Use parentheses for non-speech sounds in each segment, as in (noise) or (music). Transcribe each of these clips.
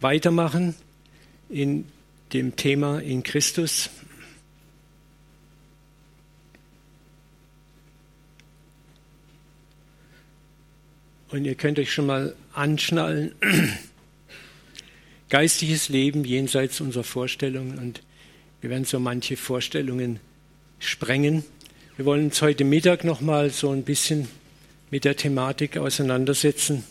weitermachen in dem Thema in Christus. Und ihr könnt euch schon mal anschnallen. (clears throat) Geistiges Leben jenseits unserer Vorstellungen. Und wir werden so manche Vorstellungen sprengen. Wir wollen uns heute Mittag noch mal so ein bisschen mit der Thematik auseinandersetzen.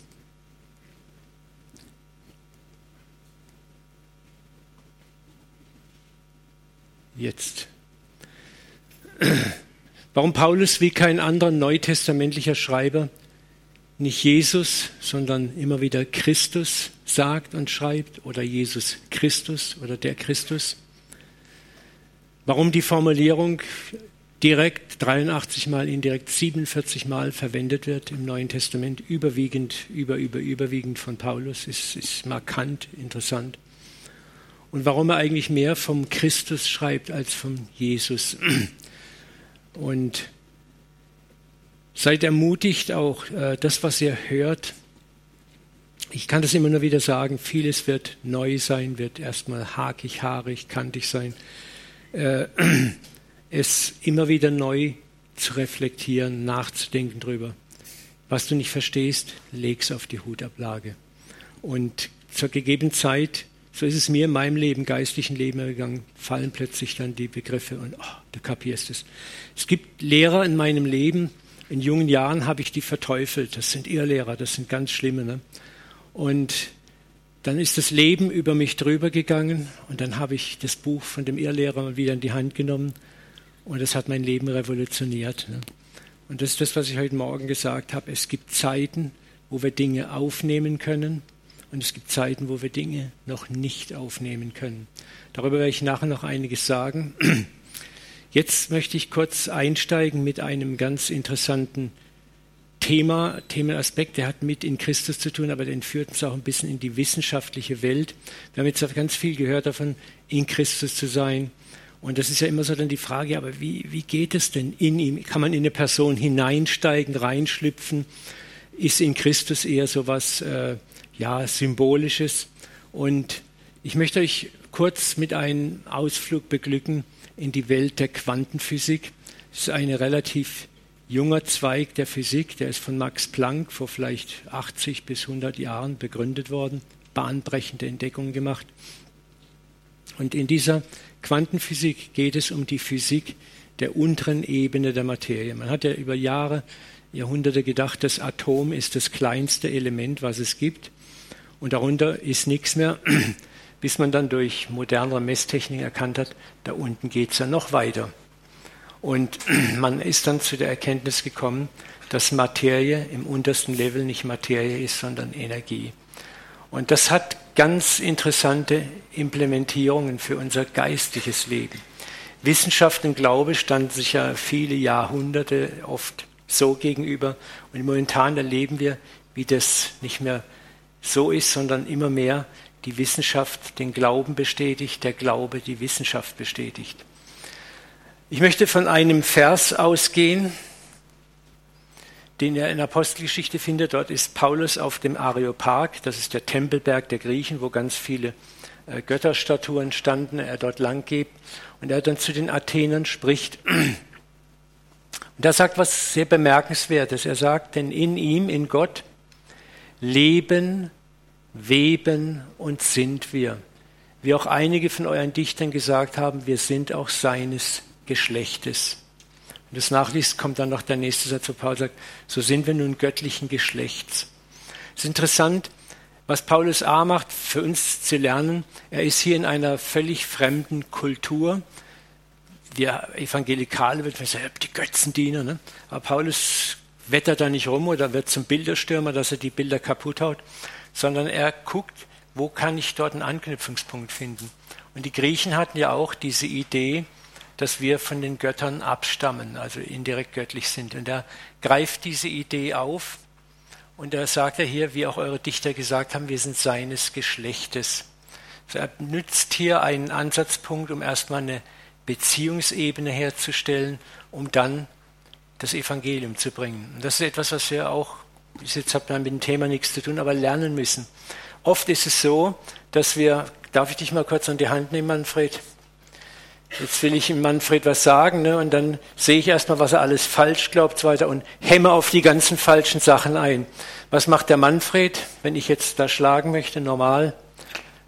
Jetzt. Warum Paulus wie kein anderer neutestamentlicher Schreiber nicht Jesus, sondern immer wieder Christus sagt und schreibt oder Jesus Christus oder der Christus? Warum die Formulierung direkt 83 Mal, indirekt 47 Mal verwendet wird im Neuen Testament, überwiegend, über, über, überwiegend von Paulus, ist, ist markant, interessant. Und warum er eigentlich mehr vom Christus schreibt als vom Jesus. (clears throat) Und seid ermutigt auch, äh, das, was ihr hört. Ich kann das immer nur wieder sagen, vieles wird neu sein, wird erstmal hakig, haarig, kantig sein. Äh, (clears throat) es immer wieder neu zu reflektieren, nachzudenken drüber. Was du nicht verstehst, leg's auf die Hutablage. Und zur gegebenen Zeit, so ist es mir in meinem Leben, geistlichen Leben gegangen, fallen plötzlich dann die Begriffe und oh, du kapierst es. Es gibt Lehrer in meinem Leben, in jungen Jahren habe ich die verteufelt. Das sind Irrlehrer, das sind ganz schlimme. Ne? Und dann ist das Leben über mich drüber gegangen und dann habe ich das Buch von dem Irrlehrer wieder in die Hand genommen und das hat mein Leben revolutioniert. Ne? Und das ist das, was ich heute Morgen gesagt habe. Es gibt Zeiten, wo wir Dinge aufnehmen können und es gibt Zeiten, wo wir Dinge noch nicht aufnehmen können. Darüber werde ich nachher noch einiges sagen. (clears throat) Jetzt möchte ich kurz einsteigen mit einem ganz interessanten Thema, Themenaspekt, der hat mit in Christus zu tun, aber den führt uns auch ein bisschen in die wissenschaftliche Welt. Wir haben jetzt ganz viel gehört davon, in Christus zu sein. Und das ist ja immer so dann die Frage, aber wie, wie geht es denn in ihm? Kann man in eine Person hineinsteigen, reinschlüpfen? Ist in Christus eher so was äh, ja, Symbolisches? Und ich möchte euch kurz mit einem Ausflug beglücken in die Welt der Quantenphysik. Das ist ein relativ junger Zweig der Physik, der ist von Max Planck vor vielleicht 80 bis 100 Jahren begründet worden, bahnbrechende Entdeckungen gemacht. Und in dieser Quantenphysik geht es um die Physik der unteren Ebene der Materie. Man hat ja über Jahre, Jahrhunderte gedacht, das Atom ist das kleinste Element, was es gibt. Und darunter ist nichts mehr, (clears throat) bis man dann durch modernere Messtechnik erkannt hat, da unten geht es ja noch weiter. Und (clears throat) man ist dann zu der Erkenntnis gekommen, dass Materie im untersten Level nicht Materie ist, sondern Energie. Und das hat ganz interessante Implementierungen für unser geistiges Leben. Wissenschaft und Glaube standen sich ja viele Jahrhunderte oft so gegenüber. Und momentan erleben wir, wie das nicht mehr so ist, sondern immer mehr die Wissenschaft den Glauben bestätigt, der Glaube die Wissenschaft bestätigt. Ich möchte von einem Vers ausgehen, den ihr in Apostelgeschichte findet. Dort ist Paulus auf dem Areopag, das ist der Tempelberg der Griechen, wo ganz viele äh, Götterstatuen standen, er dort lang geht. Und er dann zu den Athenern spricht. Und er sagt was sehr bemerkenswertes. Er sagt, denn in ihm, in Gott, leben, weben und sind wir. Wie auch einige von euren Dichtern gesagt haben, wir sind auch seines Geschlechtes. Du es nachliest, kommt dann noch der nächste Satz, wo Paul sagt, so sind wir nun göttlichen Geschlechts. Es ist interessant, was Paulus A macht, für uns zu lernen. Er ist hier in einer völlig fremden Kultur. Wir Evangelikale würden sagen, die Götzendiener. Ne? Aber Paulus wettert da nicht rum oder wird zum Bilderstürmer, dass er die Bilder kaputt haut, sondern er guckt, wo kann ich dort einen Anknüpfungspunkt finden. Und die Griechen hatten ja auch diese Idee, dass wir von den Göttern abstammen, also indirekt göttlich sind. Und er greift diese Idee auf und er sagt ja hier, wie auch eure Dichter gesagt haben, wir sind seines Geschlechtes. Also er nützt hier einen Ansatzpunkt, um erstmal eine Beziehungsebene herzustellen, um dann das Evangelium zu bringen. Und das ist etwas, was wir auch, jetzt hat man mit dem Thema nichts zu tun, aber lernen müssen. Oft ist es so, dass wir, darf ich dich mal kurz an die Hand nehmen, Manfred? Jetzt will ich ihm Manfred was sagen, ne? und dann sehe ich erstmal, was er alles falsch glaubt, weiter und hämme auf die ganzen falschen Sachen ein. Was macht der Manfred, wenn ich jetzt da schlagen möchte, normal?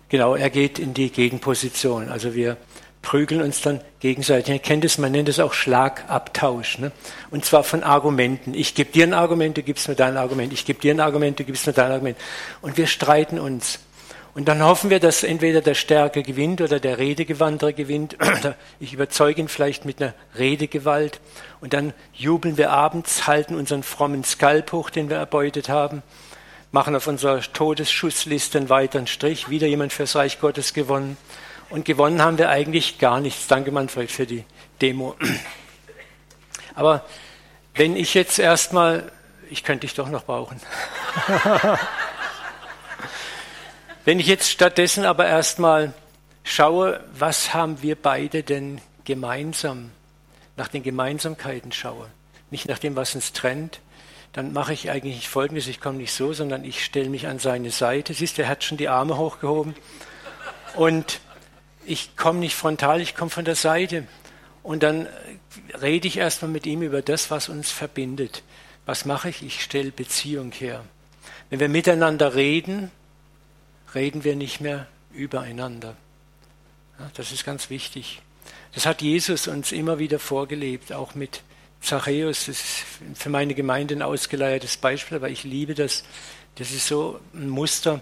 Genau, er geht in die Gegenposition. Also wir prügeln uns dann gegenseitig. Ihr kennt es, man nennt es auch Schlagabtausch. Ne? Und zwar von Argumenten. Ich gebe dir ein Argument, du gibst mir dein Argument. Ich gebe dir ein Argument, du gibst mir dein Argument. Und wir streiten uns. Und dann hoffen wir, dass entweder der Stärke gewinnt oder der Redegewandtere gewinnt. (clears throat) ich überzeuge ihn vielleicht mit einer Redegewalt. Und dann jubeln wir abends, halten unseren frommen Skalp hoch, den wir erbeutet haben, machen auf unserer Todesschussliste einen weiteren Strich, wieder jemand fürs Reich Gottes gewonnen. Und gewonnen haben wir eigentlich gar nichts. Danke, Manfred, für die Demo. (clears throat) Aber wenn ich jetzt erstmal, ich könnte dich doch noch brauchen. (laughs) Wenn ich jetzt stattdessen aber erstmal schaue, was haben wir beide denn gemeinsam, nach den Gemeinsamkeiten schaue, nicht nach dem, was uns trennt, dann mache ich eigentlich Folgendes, ich komme nicht so, sondern ich stelle mich an seine Seite. Siehst du, er hat schon die Arme hochgehoben. Und ich komme nicht frontal, ich komme von der Seite. Und dann rede ich erstmal mit ihm über das, was uns verbindet. Was mache ich? Ich stelle Beziehung her. Wenn wir miteinander reden, reden wir nicht mehr übereinander. Ja, das ist ganz wichtig. Das hat Jesus uns immer wieder vorgelebt, auch mit Zachäus. Das ist für meine Gemeinde ein ausgeleiertes Beispiel, aber ich liebe das. Das ist so ein Muster.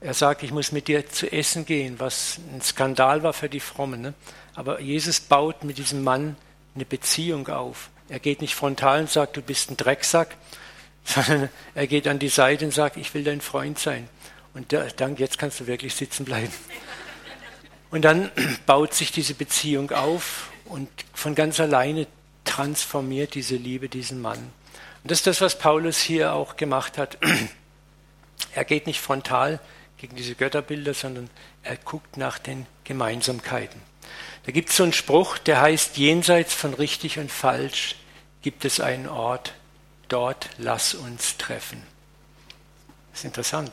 Er sagt, ich muss mit dir zu essen gehen, was ein Skandal war für die Frommen. Ne? Aber Jesus baut mit diesem Mann eine Beziehung auf. Er geht nicht frontal und sagt, du bist ein Drecksack, (laughs) sondern er geht an die Seite und sagt, ich will dein Freund sein. Und danke, jetzt kannst du wirklich sitzen bleiben. (laughs) Und dann (clears throat) baut sich diese Beziehung auf und von ganz alleine transformiert diese Liebe diesen Mann. Und das ist das, was Paulus hier auch gemacht hat. (clears throat) Er geht nicht frontal gegen diese Götterbilder, sondern er guckt nach den Gemeinsamkeiten. Da gibt es so einen Spruch, der heißt, jenseits von richtig und falsch gibt es einen Ort, dort lass uns treffen. Das ist interessant.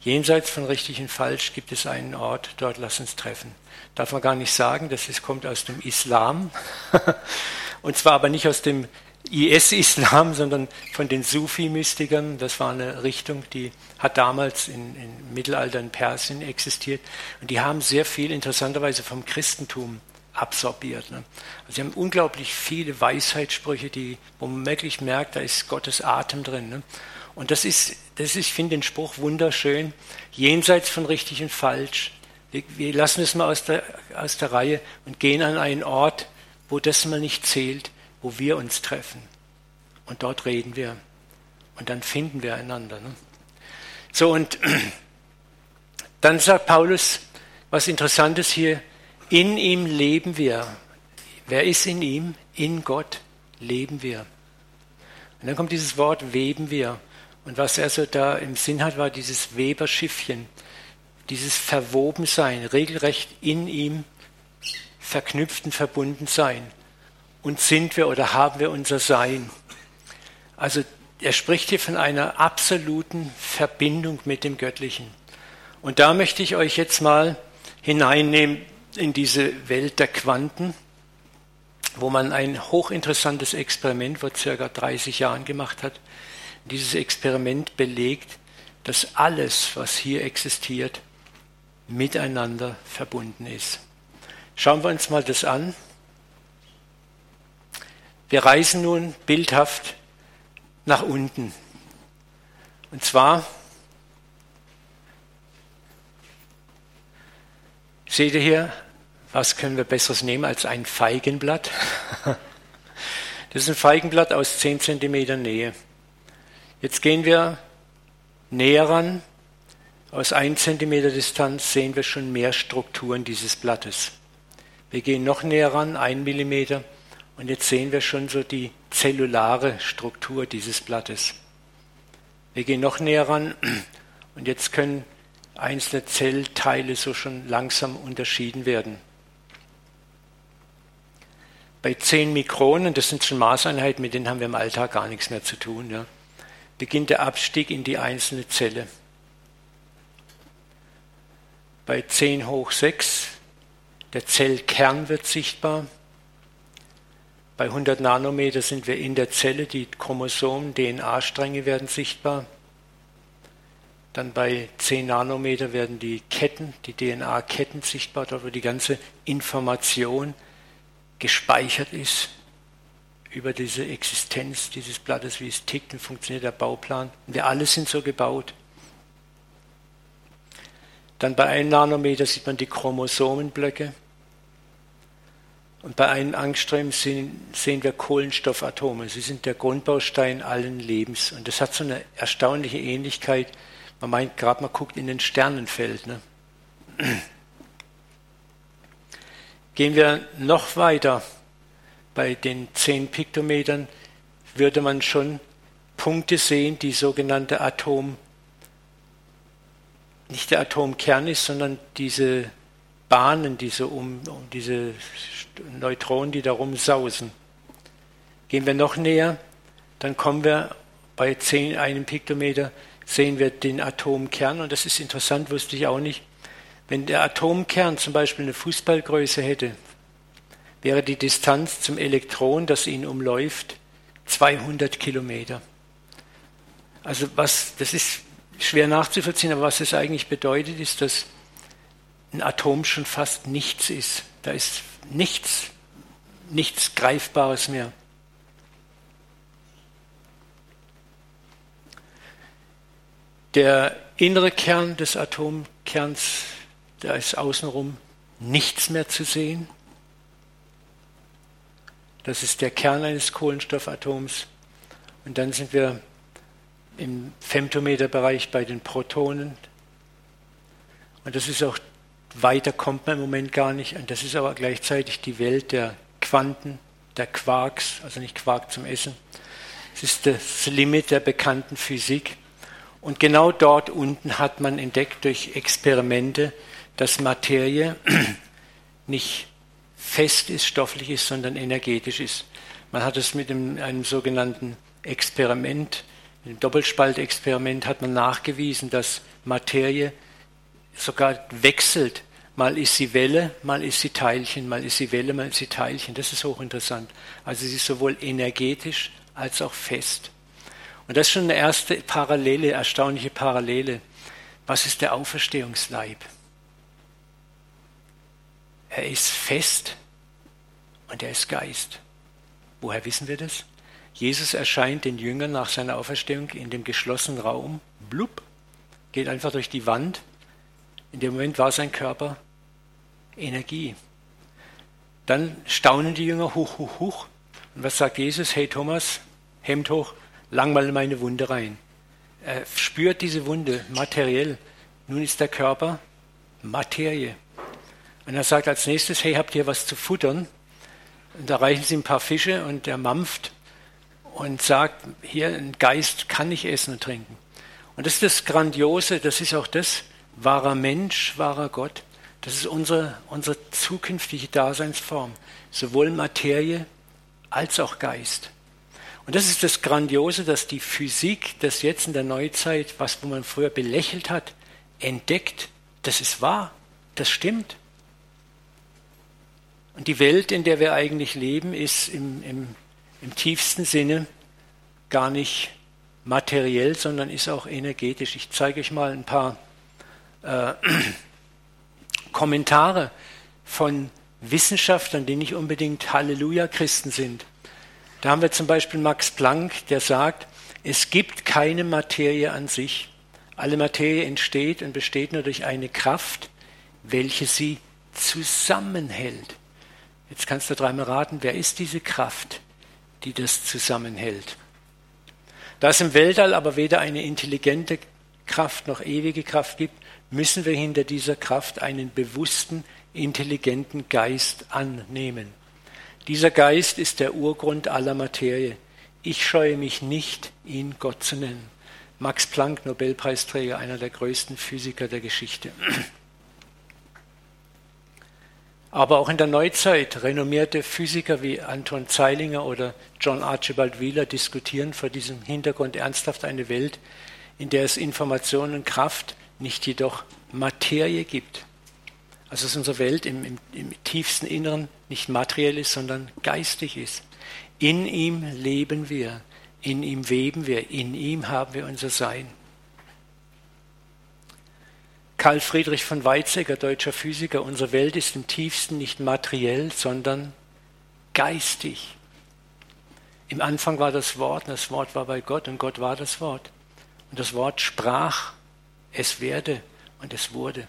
Jenseits von richtig und falsch gibt es einen Ort, dort lass uns treffen. Darf man gar nicht sagen, das kommt aus dem Islam. (laughs) und zwar aber nicht aus dem IS-Islam, sondern von den Sufi-Mystikern. Das war eine Richtung, die hat damals in, im Mittelalter in Persien existiert. Und die haben sehr viel interessanterweise vom Christentum absorbiert. Ne? Also sie haben unglaublich viele Weisheitssprüche, die, wo man wirklich merkt, da ist Gottes Atem drin. Ne? Und das ist, das ist, ich finde den Spruch wunderschön, jenseits von richtig und falsch. Wir, wir lassen es mal aus der, aus der Reihe und gehen an einen Ort, wo das mal nicht zählt, wo wir uns treffen. Und dort reden wir. Und dann finden wir einander. Ne? So, und (clears throat) dann sagt Paulus was Interessantes hier. In ihm leben wir. Wer ist in ihm? In Gott leben wir. Und dann kommt dieses Wort weben wir. Und was er so da im Sinn hat, war dieses Weberschiffchen, dieses Verwobensein, regelrecht in ihm verknüpft und verbunden sein. Und sind wir oder haben wir unser Sein? Also er spricht hier von einer absoluten Verbindung mit dem Göttlichen. Und da möchte ich euch jetzt mal hineinnehmen in diese Welt der Quanten, wo man ein hochinteressantes Experiment vor circa 30 Jahren gemacht hat, dieses Experiment belegt, dass alles, was hier existiert, miteinander verbunden ist. Schauen wir uns mal das an. Wir reisen nun bildhaft nach unten. Und zwar, seht ihr hier, was können wir Besseres nehmen als ein Feigenblatt? (laughs) Das ist ein Feigenblatt aus 10 cm Nähe. Jetzt gehen wir näher ran. Aus 1 cm Distanz sehen wir schon mehr Strukturen dieses Blattes. Wir gehen noch näher ran, 1 mm, und jetzt sehen wir schon so die zellulare Struktur dieses Blattes. Wir gehen noch näher ran und jetzt können einzelne Zellteile so schon langsam unterschieden werden. Bei 10 Mikronen, das sind schon Maßeinheiten, mit denen haben wir im Alltag gar nichts mehr zu tun. Ja beginnt der Abstieg in die einzelne Zelle. bei 10 hoch 6, der Zellkern wird sichtbar. Bei 100 Nanometer sind wir in der Zelle, die Chromosomen, DNA-Stränge werden sichtbar. Dann bei 10 Nanometer werden die Ketten, die DNA-Ketten sichtbar, dort wo die ganze Information gespeichert ist über diese Existenz dieses Blattes, wie es tickt und funktioniert der Bauplan. Und wir alle sind so gebaut. Dann bei 1 Nanometer sieht man die Chromosomenblöcke. Und bei einem Angstrom sehen, sehen wir Kohlenstoffatome. Sie sind der Grundbaustein allen Lebens. Und das hat so eine erstaunliche Ähnlichkeit. Man meint gerade, man guckt in den Sternenfeld. Ne? Gehen wir noch weiter. Bei den 10 Piktometern würde man schon Punkte sehen, die sogenannte Atom, nicht der Atomkern ist, sondern diese Bahnen, diese, um, diese Neutronen, die darum sausen. Gehen wir noch näher, dann kommen wir bei 10, einem Piktometer, sehen wir den Atomkern und das ist interessant, wusste ich auch nicht. Wenn der Atomkern zum Beispiel eine Fußballgröße hätte, wäre die Distanz zum Elektron, das ihn umläuft, 200 Kilometer. Also was, das ist schwer nachzuvollziehen, aber was es eigentlich bedeutet, ist, dass ein Atom schon fast nichts ist. Da ist nichts, nichts Greifbares mehr. Der innere Kern des Atomkerns, da ist außenrum nichts mehr zu sehen. Das ist der Kern eines Kohlenstoffatoms. Und dann sind wir im Femtometerbereich bei den Protonen. Und das ist auch weiter kommt man im Moment gar nicht. Und das ist aber gleichzeitig die Welt der Quanten, der Quarks, also nicht Quark zum Essen. Es ist das Limit der bekannten Physik. Und genau dort unten hat man entdeckt durch Experimente, dass Materie (clears throat) nicht fest ist, stofflich ist, sondern energetisch ist. Man hat es mit einem, einem sogenannten Experiment, einem Doppelspaltexperiment, hat man nachgewiesen, dass Materie sogar wechselt. Mal ist sie Welle, mal ist sie Teilchen, mal ist sie Welle, mal ist sie Teilchen. Das ist hochinteressant. Also sie ist sowohl energetisch als auch fest. Und das ist schon eine erste Parallele, erstaunliche Parallele. Was ist der Auferstehungsleib? Er ist fest und er ist Geist. Woher wissen wir das? Jesus erscheint den Jüngern nach seiner Auferstehung in dem geschlossenen Raum, blub, geht einfach durch die Wand in dem Moment war sein Körper Energie. Dann staunen die Jünger, huch, huch, huch. Und was sagt Jesus? Hey Thomas, Hemd hoch, lang mal in meine Wunde rein. Er spürt diese Wunde materiell. Nun ist der Körper Materie. Und er sagt als nächstes, hey, habt ihr was zu futtern? Und da reichen sie ein paar Fische und er mampft und sagt, hier ein Geist kann nicht essen und trinken. Und das ist das Grandiose, das ist auch das, wahrer Mensch, wahrer Gott. Das ist unsere, unsere zukünftige Daseinsform, sowohl Materie als auch Geist. Und das ist das Grandiose, dass die Physik, das jetzt in der Neuzeit, was man früher belächelt hat, entdeckt, das ist wahr, das stimmt. Und die Welt, in der wir eigentlich leben, ist im, im, im tiefsten Sinne gar nicht materiell, sondern ist auch energetisch. Ich zeige euch mal ein paar äh, (clears throat) Kommentare von Wissenschaftlern, die nicht unbedingt Halleluja-Christen sind. Da haben wir zum Beispiel Max Planck, der sagt, es gibt keine Materie an sich. Alle Materie entsteht und besteht nur durch eine Kraft, welche sie zusammenhält. Jetzt kannst du dreimal raten, wer ist diese Kraft, die das zusammenhält? Da es im Weltall aber weder eine intelligente Kraft noch ewige Kraft gibt, müssen wir hinter dieser Kraft einen bewussten, intelligenten Geist annehmen. Dieser Geist ist der Urgrund aller Materie. Ich scheue mich nicht, ihn Gott zu nennen. Max Planck, Nobelpreisträger, einer der größten Physiker der Geschichte. Aber auch in der Neuzeit renommierte Physiker wie Anton Zeilinger oder John Archibald Wheeler diskutieren vor diesem Hintergrund ernsthaft eine Welt, in der es Information und Kraft nicht jedoch Materie gibt. Also dass unsere Welt im, im, im tiefsten Inneren nicht materiell ist, sondern geistig ist. In ihm leben wir, in ihm weben wir, in ihm haben wir unser Sein. Karl Friedrich von Weizsäcker, deutscher Physiker, unsere Welt ist im tiefsten nicht materiell, sondern geistig. Im Anfang war das Wort, und das Wort war bei Gott und Gott war das Wort. Und das Wort sprach, es werde und es wurde.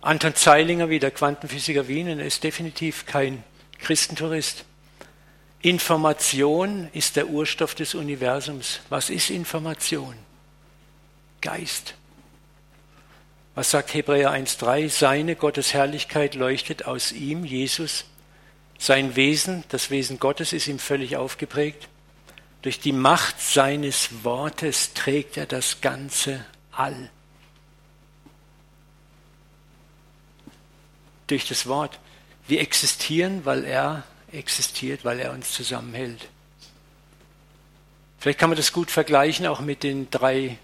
Anton Zeilinger, wie der Quantenphysiker Wien, ist definitiv kein Christentourist. Information ist der Urstoff des Universums. Was ist Information? Geist. Was sagt Hebräer 1.3? Seine Gottes Herrlichkeit leuchtet aus ihm, Jesus. Sein Wesen, das Wesen Gottes, ist ihm völlig aufgeprägt. Durch die Macht seines Wortes trägt er das ganze All. Durch das Wort. Wir existieren, weil er existiert, weil er uns zusammenhält. Vielleicht kann man das gut vergleichen auch mit den drei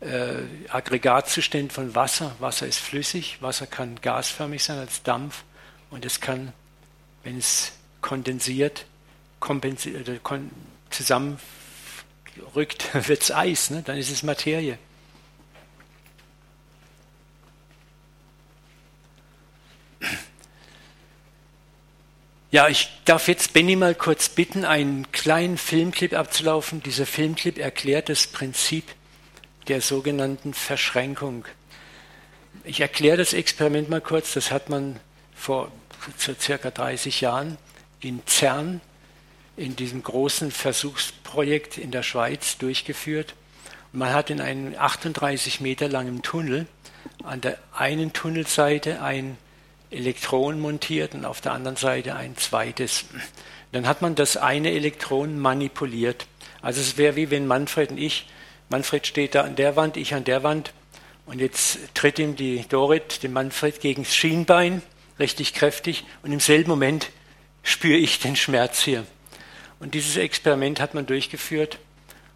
äh, Aggregatzuständen von Wasser. Wasser ist flüssig, Wasser kann gasförmig sein als Dampf und es kann, wenn es kondensiert, kompensiert, äh, kon zusammenrückt, (laughs) wird es Eis, ne? dann ist es Materie. Ja, ich darf jetzt Benny mal kurz bitten, einen kleinen Filmclip abzulaufen. Dieser Filmclip erklärt das Prinzip der sogenannten Verschränkung. Ich erkläre das Experiment mal kurz. Das hat man vor so circa 30 Jahren in CERN, in diesem großen Versuchsprojekt in der Schweiz durchgeführt. Und man hat in einem 38 Meter langen Tunnel an der einen Tunnelseite ein Elektron montiert und auf der anderen Seite ein zweites. Dann hat man das eine Elektron manipuliert. Also es wäre wie wenn Manfred und ich, Manfred steht da an der Wand, ich an der Wand und jetzt tritt ihm die Dorit, dem Manfred, gegen das Schienbein, richtig kräftig und im selben Moment spüre ich den Schmerz hier. Und dieses Experiment hat man durchgeführt.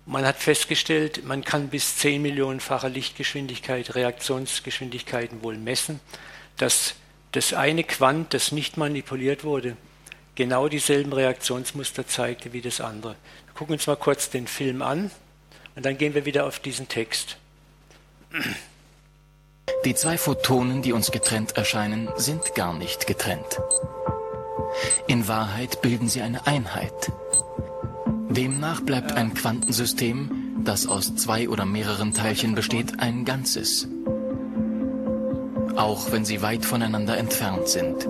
Man hat festgestellt, man kann bis 10 Millionenfacher Lichtgeschwindigkeit, Reaktionsgeschwindigkeiten wohl messen. Das das eine Quant, das nicht manipuliert wurde, genau dieselben Reaktionsmuster zeigte wie das andere. Wir gucken uns mal kurz den Film an und dann gehen wir wieder auf diesen Text. Die zwei Photonen, die uns getrennt erscheinen, sind gar nicht getrennt. In Wahrheit bilden sie eine Einheit. Demnach bleibt ein Quantensystem, das aus zwei oder mehreren Teilchen besteht, ein Ganzes auch wenn sie weit voneinander entfernt sind,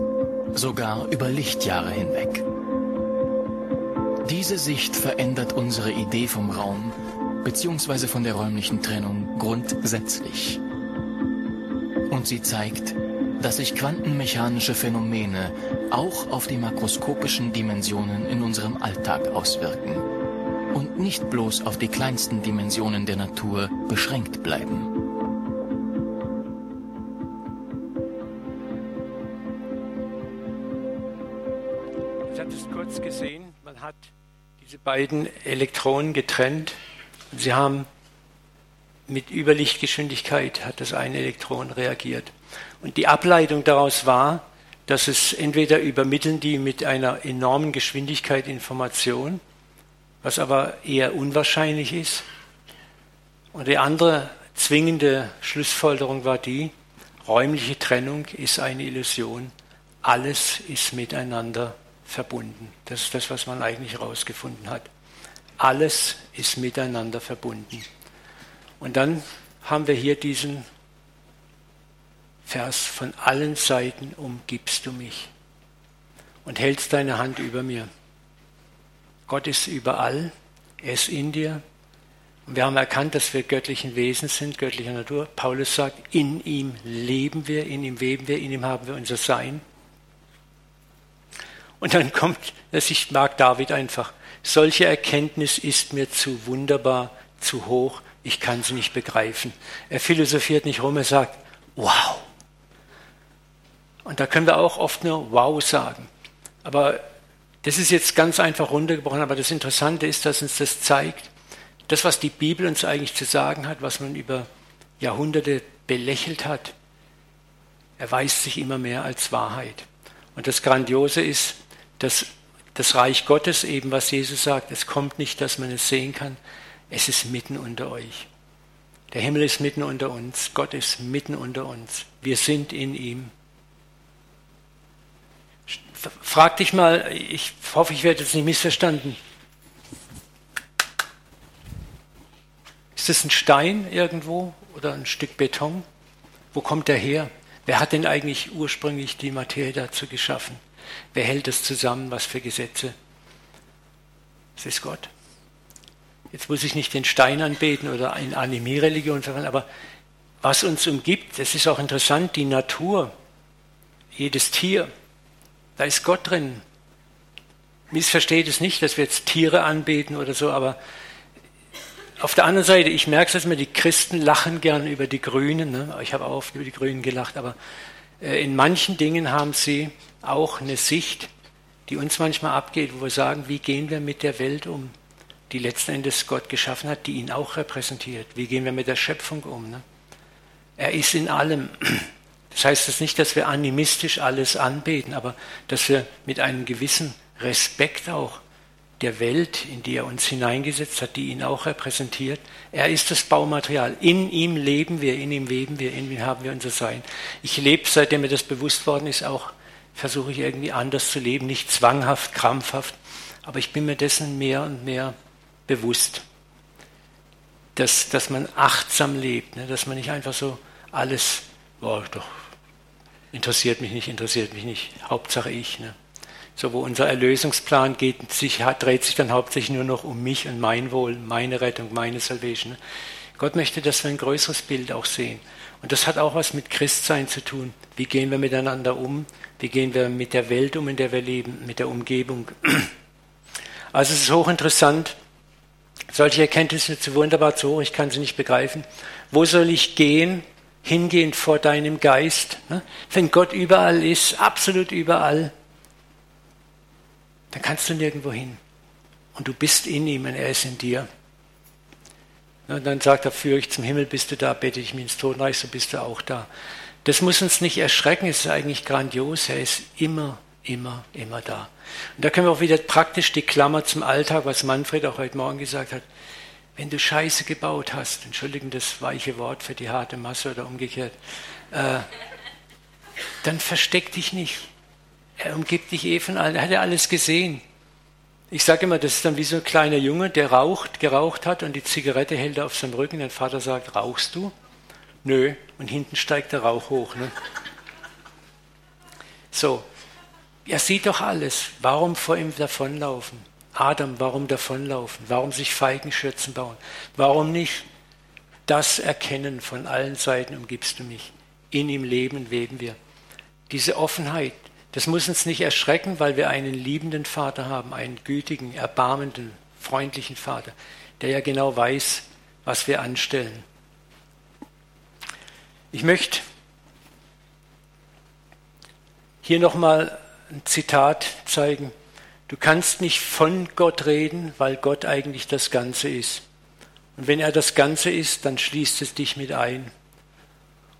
sogar über Lichtjahre hinweg. Diese Sicht verändert unsere Idee vom Raum bzw. von der räumlichen Trennung grundsätzlich. Und sie zeigt, dass sich quantenmechanische Phänomene auch auf die makroskopischen Dimensionen in unserem Alltag auswirken und nicht bloß auf die kleinsten Dimensionen der Natur beschränkt bleiben. beiden Elektronen getrennt. Sie haben mit Überlichtgeschwindigkeit hat das eine Elektron reagiert. Und die Ableitung daraus war, dass es entweder übermitteln die mit einer enormen Geschwindigkeit Information, was aber eher unwahrscheinlich ist. Und die andere zwingende Schlussfolgerung war die, räumliche Trennung ist eine Illusion. Alles ist miteinander verbunden. Das ist das, was man eigentlich herausgefunden hat. Alles ist miteinander verbunden. Und dann haben wir hier diesen Vers, von allen Seiten umgibst du mich und hältst deine Hand über mir. Gott ist überall, er ist in dir. Und wir haben erkannt, dass wir göttlichen Wesen sind, göttlicher Natur. Paulus sagt, in ihm leben wir, in ihm weben wir, in ihm haben wir unser Sein. Und dann kommt, ich mag David einfach, solche Erkenntnis ist mir zu wunderbar, zu hoch, ich kann sie nicht begreifen. Er philosophiert nicht rum, er sagt, wow. Und da können wir auch oft nur wow sagen. Aber das ist jetzt ganz einfach runtergebrochen, aber das Interessante ist, dass uns das zeigt, das, was die Bibel uns eigentlich zu sagen hat, was man über Jahrhunderte belächelt hat, erweist sich immer mehr als Wahrheit. Und das Grandiose ist, dass das Reich Gottes, eben was Jesus sagt, es kommt nicht, dass man es sehen kann, es ist mitten unter euch. Der Himmel ist mitten unter uns, Gott ist mitten unter uns. Wir sind in ihm. Frag dich mal, ich hoffe, ich werde jetzt nicht missverstanden. Ist das ein Stein irgendwo oder ein Stück Beton? Wo kommt der her? Wer hat denn eigentlich ursprünglich die Materie dazu geschaffen? Wer hält es zusammen? Was für Gesetze? Es ist Gott. Jetzt muss ich nicht den Stein anbeten oder eine Anime-Religion verwenden, aber was uns umgibt, das ist auch interessant, die Natur, jedes Tier, da ist Gott drin. Missversteht es nicht, dass wir jetzt Tiere anbeten oder so, aber auf der anderen Seite, ich merke es dass mir, die Christen lachen gern über die Grünen. Ne? Ich habe auch oft über die Grünen gelacht, aber äh, in manchen Dingen haben sie auch eine Sicht, die uns manchmal abgeht, wo wir sagen, wie gehen wir mit der Welt um, die letzten Endes Gott geschaffen hat, die ihn auch repräsentiert. Wie gehen wir mit der Schöpfung um? Ne? Er ist in allem. Das heißt das nicht, dass wir animistisch alles anbeten, aber dass wir mit einem gewissen Respekt auch der Welt, in die er uns hineingesetzt hat, die ihn auch repräsentiert. Er ist das Baumaterial. In ihm leben wir, in ihm leben wir, in ihm haben wir unser Sein. Ich lebe, seitdem mir das bewusst worden ist, auch versuche ich irgendwie anders zu leben, nicht zwanghaft, krampfhaft, aber ich bin mir dessen mehr und mehr bewusst, dass, dass man achtsam lebt, ne? dass man nicht einfach so alles, oh, doch, interessiert mich nicht, interessiert mich nicht, Hauptsache ich. Ne? So, wo unser Erlösungsplan geht, sich, dreht sich dann hauptsächlich nur noch um mich und mein Wohl, meine Rettung, meine Salvation. Gott möchte, dass wir ein größeres Bild auch sehen. Und das hat auch was mit Christsein zu tun. Wie gehen wir miteinander um? Wie gehen wir mit der Welt um, in der wir leben, mit der Umgebung? (clears throat) Also es ist hochinteressant. Solche Erkenntnisse zu wunderbar zu hoch, ich kann sie nicht begreifen. Wo soll ich gehen? Hingehen vor deinem Geist. Ne? Wenn Gott überall ist, absolut überall, dann kannst du nirgendwo hin. Und du bist in ihm und er ist in dir. Und dann sagt er, führe ich zum Himmel, bist du da, bete ich mich ins Totenreich, so bist du auch da. Das muss uns nicht erschrecken, es ist eigentlich grandios, er ist immer, immer, immer da. Und da können wir auch wieder praktisch die Klammer zum Alltag, was Manfred auch heute Morgen gesagt hat. Wenn du Scheiße gebaut hast, entschuldigen das weiche Wort für die harte Masse oder umgekehrt, äh, dann versteck dich nicht. Er umgibt dich eh von allen. Er hat ja alles gesehen. Ich sage immer, das ist dann wie so ein kleiner Junge, der raucht, geraucht hat und die Zigarette hält er auf seinem Rücken. Der Vater sagt, rauchst du? Nö. Und hinten steigt der Rauch hoch. Ne? So. Er sieht doch alles. Warum vor ihm davonlaufen? Adam, warum davonlaufen? Warum sich Feigenschürzen bauen? Warum nicht das erkennen, von allen Seiten umgibst du mich? In ihm leben, leben wir. Diese Offenheit, das muss uns nicht erschrecken, weil wir einen liebenden Vater haben, einen gütigen, erbarmenden, freundlichen Vater, der ja genau weiß, was wir anstellen. Ich möchte hier nochmal ein Zitat zeigen. Du kannst nicht von Gott reden, weil Gott eigentlich das Ganze ist. Und wenn er das Ganze ist, dann schließt es dich mit ein.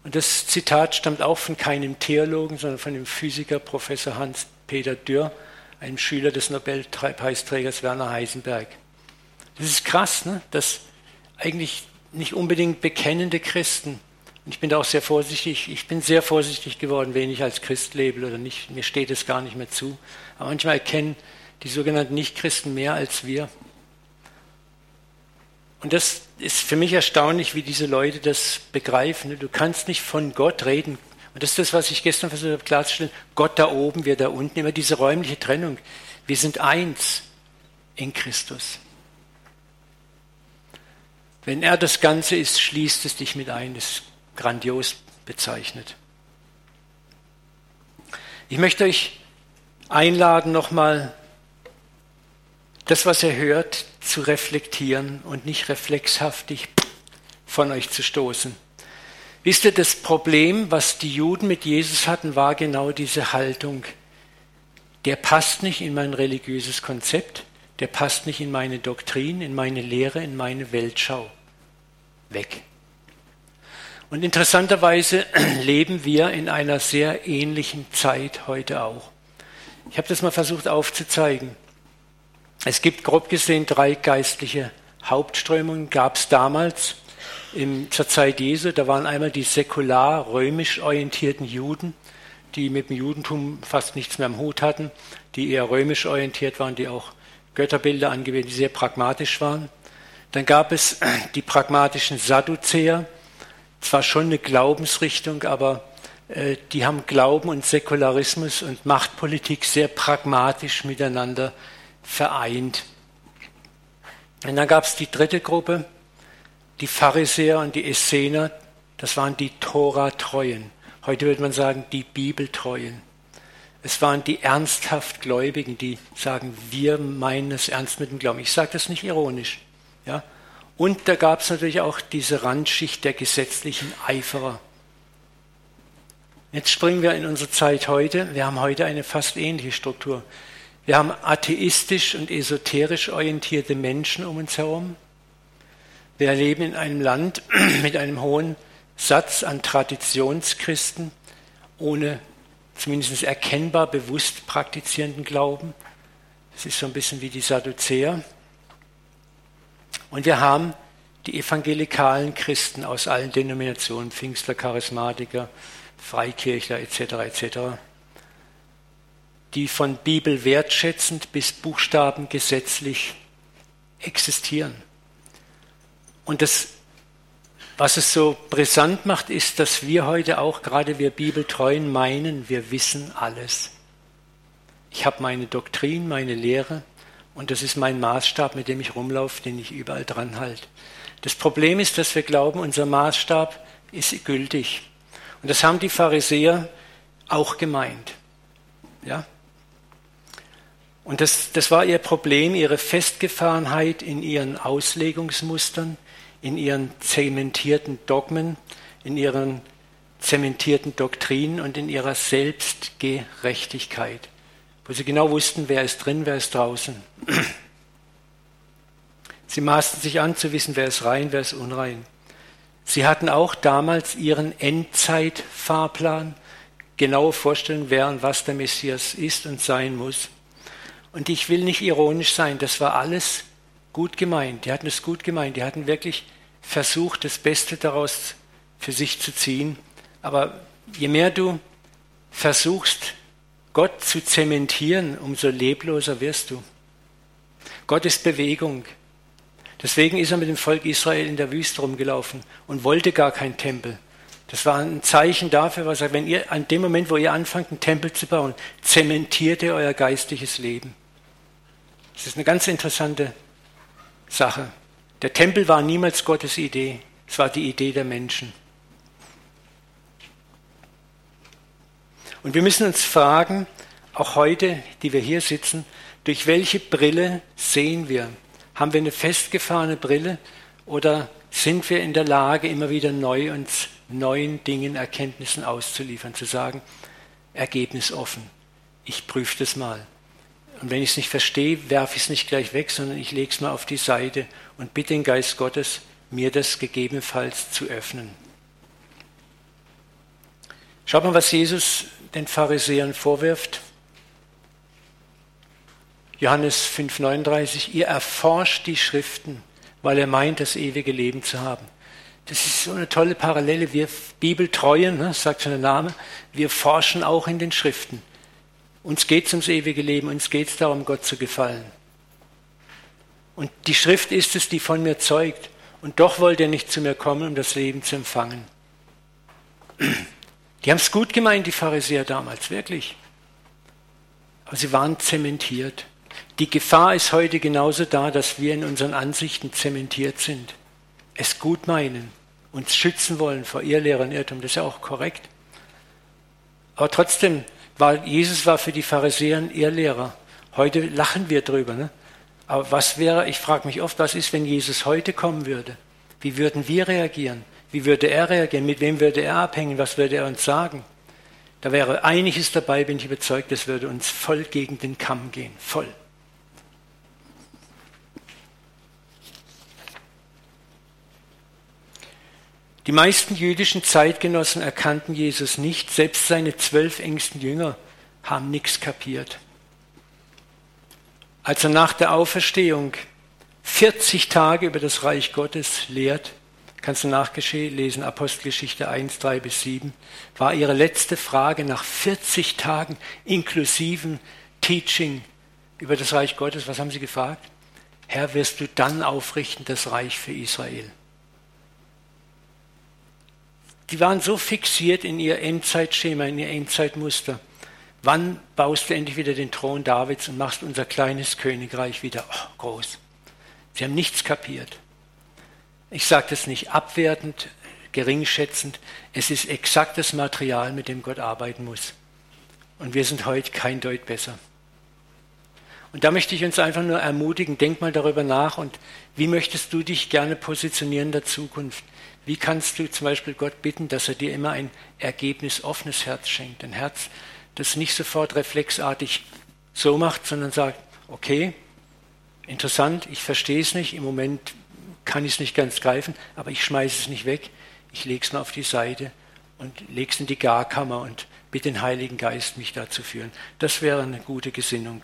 Und das Zitat stammt auch von keinem Theologen, sondern von dem Physiker Professor Hans-Peter Dürr, einem Schüler des Nobelpreisträgers Werner Heisenberg. Das ist krass, ne? dass eigentlich nicht unbedingt bekennende Christen, und ich bin da auch sehr vorsichtig, ich bin sehr vorsichtig geworden, wen ich als Christ label oder nicht, mir steht es gar nicht mehr zu. Aber manchmal erkennen die sogenannten Nichtchristen mehr als wir. Und das ist für mich erstaunlich, wie diese Leute das begreifen. Du kannst nicht von Gott reden. Und das ist das, was ich gestern versucht habe klarzustellen. Gott da oben, wir da unten, immer diese räumliche Trennung. Wir sind eins in Christus. Wenn er das Ganze ist, schließt es dich mit ein. Das ist grandios bezeichnet. Ich möchte euch einladen, nochmal das, was ihr hört, zu reflektieren und nicht reflexhaftig von euch zu stoßen. Wisst ihr, das Problem, was die Juden mit Jesus hatten, war genau diese Haltung. Der passt nicht in mein religiöses Konzept, der passt nicht in meine Doktrin, in meine Lehre, in meine Weltschau. Weg. Und interessanterweise (clears throat) leben wir in einer sehr ähnlichen Zeit heute auch. Ich habe das mal versucht aufzuzeigen. Es gibt grob gesehen drei geistliche Hauptströmungen, gab es damals in, zur Zeit Jesu. Da waren einmal die säkular römisch orientierten Juden, die mit dem Judentum fast nichts mehr am Hut hatten, die eher römisch orientiert waren, die auch Götterbilder angewendet, die sehr pragmatisch waren. Dann gab es (clears throat) die pragmatischen Sadduzäer, zwar schon eine Glaubensrichtung, aber äh, die haben Glauben und Säkularismus und Machtpolitik sehr pragmatisch miteinander vereint. Und dann gab es die dritte Gruppe, die Pharisäer und die Essener, das waren die Tora-Treuen. Heute würde man sagen, die Bibeltreuen. Es waren die ernsthaft Gläubigen, die sagen, wir meinen es ernst mit dem Glauben. Ich sage das nicht ironisch. Ja? Und da gab es natürlich auch diese Randschicht der gesetzlichen Eiferer. Jetzt springen wir in unsere Zeit heute. Wir haben heute eine fast ähnliche Struktur. Wir haben atheistisch und esoterisch orientierte Menschen um uns herum. Wir leben in einem Land (clears throat) mit einem hohen Satz an Traditionschristen, ohne zumindest erkennbar bewusst praktizierenden Glauben. Das ist so ein bisschen wie die Sadduzäer. Und wir haben die evangelikalen Christen aus allen Denominationen, Pfingstler, Charismatiker, Freikirchler etc. etc., die von Bibel wertschätzend bis Buchstaben gesetzlich existieren. Und das, was es so brisant macht, ist, dass wir heute auch, gerade wir Bibeltreuen, meinen, wir wissen alles. Ich habe meine Doktrin, meine Lehre und das ist mein Maßstab, mit dem ich rumlaufe, den ich überall dran halte. Das Problem ist, dass wir glauben, unser Maßstab ist gültig. Und das haben die Pharisäer auch gemeint. Ja? Und das, das war ihr Problem, ihre Festgefahrenheit in ihren Auslegungsmustern, in ihren zementierten Dogmen, in ihren zementierten Doktrinen und in ihrer Selbstgerechtigkeit, wo sie genau wussten, wer ist drin, wer ist draußen. (clears throat) Sie maßen sich an zu wissen, wer ist rein, wer ist unrein. Sie hatten auch damals ihren Endzeitfahrplan, genaue Vorstellung, wer und was der Messias ist und sein muss. Und ich will nicht ironisch sein, das war alles gut gemeint. Die hatten es gut gemeint. Die hatten wirklich versucht, das Beste daraus für sich zu ziehen. Aber je mehr du versuchst, Gott zu zementieren, umso lebloser wirst du. Gott ist Bewegung. Deswegen ist er mit dem Volk Israel in der Wüste rumgelaufen und wollte gar keinen Tempel. Das war ein Zeichen dafür, was er, wenn ihr an dem Moment, wo ihr anfangt, einen Tempel zu bauen, zementiert ihr euer geistliches Leben. Das ist eine ganz interessante Sache. Der Tempel war niemals Gottes Idee, es war die Idee der Menschen. Und wir müssen uns fragen, auch heute, die wir hier sitzen, durch welche Brille sehen wir? Haben wir eine festgefahrene Brille oder sind wir in der Lage, immer wieder neu uns neuen Dingen, Erkenntnissen auszuliefern, zu sagen, Ergebnis offen. Ich prüfe das mal. Und wenn ich es nicht verstehe, werfe ich es nicht gleich weg, sondern ich lege es mal auf die Seite und bitte den Geist Gottes, mir das gegebenenfalls zu öffnen. Schaut mal, was Jesus den Pharisäern vorwirft. Johannes 5,39, ihr erforscht die Schriften, weil er meint, das ewige Leben zu haben. Das ist so eine tolle Parallele. Wir Bibeltreuen, ne, sagt schon der Name, wir forschen auch in den Schriften. Uns geht es ums ewige Leben, uns geht es darum, Gott zu gefallen. Und die Schrift ist es, die von mir zeugt. Und doch wollt ihr nicht zu mir kommen, um das Leben zu empfangen. Die haben es gut gemeint, die Pharisäer damals, wirklich. Aber sie waren zementiert. Die Gefahr ist heute genauso da, dass wir in unseren Ansichten zementiert sind, es gut meinen, uns schützen wollen vor Irrlehrer und Irrtum. Das ist ja auch korrekt. Aber trotzdem, war, Jesus war für die Pharisäer ein Irrlehrer. Heute lachen wir drüber. Ne? Aber was wäre, ich frage mich oft, was ist, wenn Jesus heute kommen würde? Wie würden wir reagieren? Wie würde er reagieren? Mit wem würde er abhängen? Was würde er uns sagen? Da wäre einiges dabei, bin ich überzeugt, das würde uns voll gegen den Kamm gehen. Voll. Die meisten jüdischen Zeitgenossen erkannten Jesus nicht, selbst seine zwölf engsten Jünger haben nichts kapiert. Als er nach der Auferstehung 40 Tage über das Reich Gottes lehrt, kannst du nachlesen, Apostelgeschichte 1, 3 bis 7, war ihre letzte Frage nach 40 Tagen inklusiven Teaching über das Reich Gottes. Was haben sie gefragt? Herr, wirst du dann aufrichten das Reich für Israel? Die waren so fixiert in ihr Endzeitschema, in ihr Endzeitmuster. Wann baust du endlich wieder den Thron Davids und machst unser kleines Königreich wieder oh, groß? Sie haben nichts kapiert. Ich sage das nicht abwertend, geringschätzend. Es ist exaktes Material, mit dem Gott arbeiten muss. Und wir sind heute kein Deut besser. Und da möchte ich uns einfach nur ermutigen, denk mal darüber nach und wie möchtest du dich gerne positionieren in der Zukunft? Wie kannst du zum Beispiel Gott bitten, dass er dir immer ein ergebnisoffenes Herz schenkt? Ein Herz, das nicht sofort reflexartig so macht, sondern sagt, okay, interessant, ich verstehe es nicht, im Moment kann ich es nicht ganz greifen, aber ich schmeiße es nicht weg, ich lege es mal auf die Seite und lege es in die Garkammer und bitte den Heiligen Geist, mich da zu führen. Das wäre eine gute Gesinnung.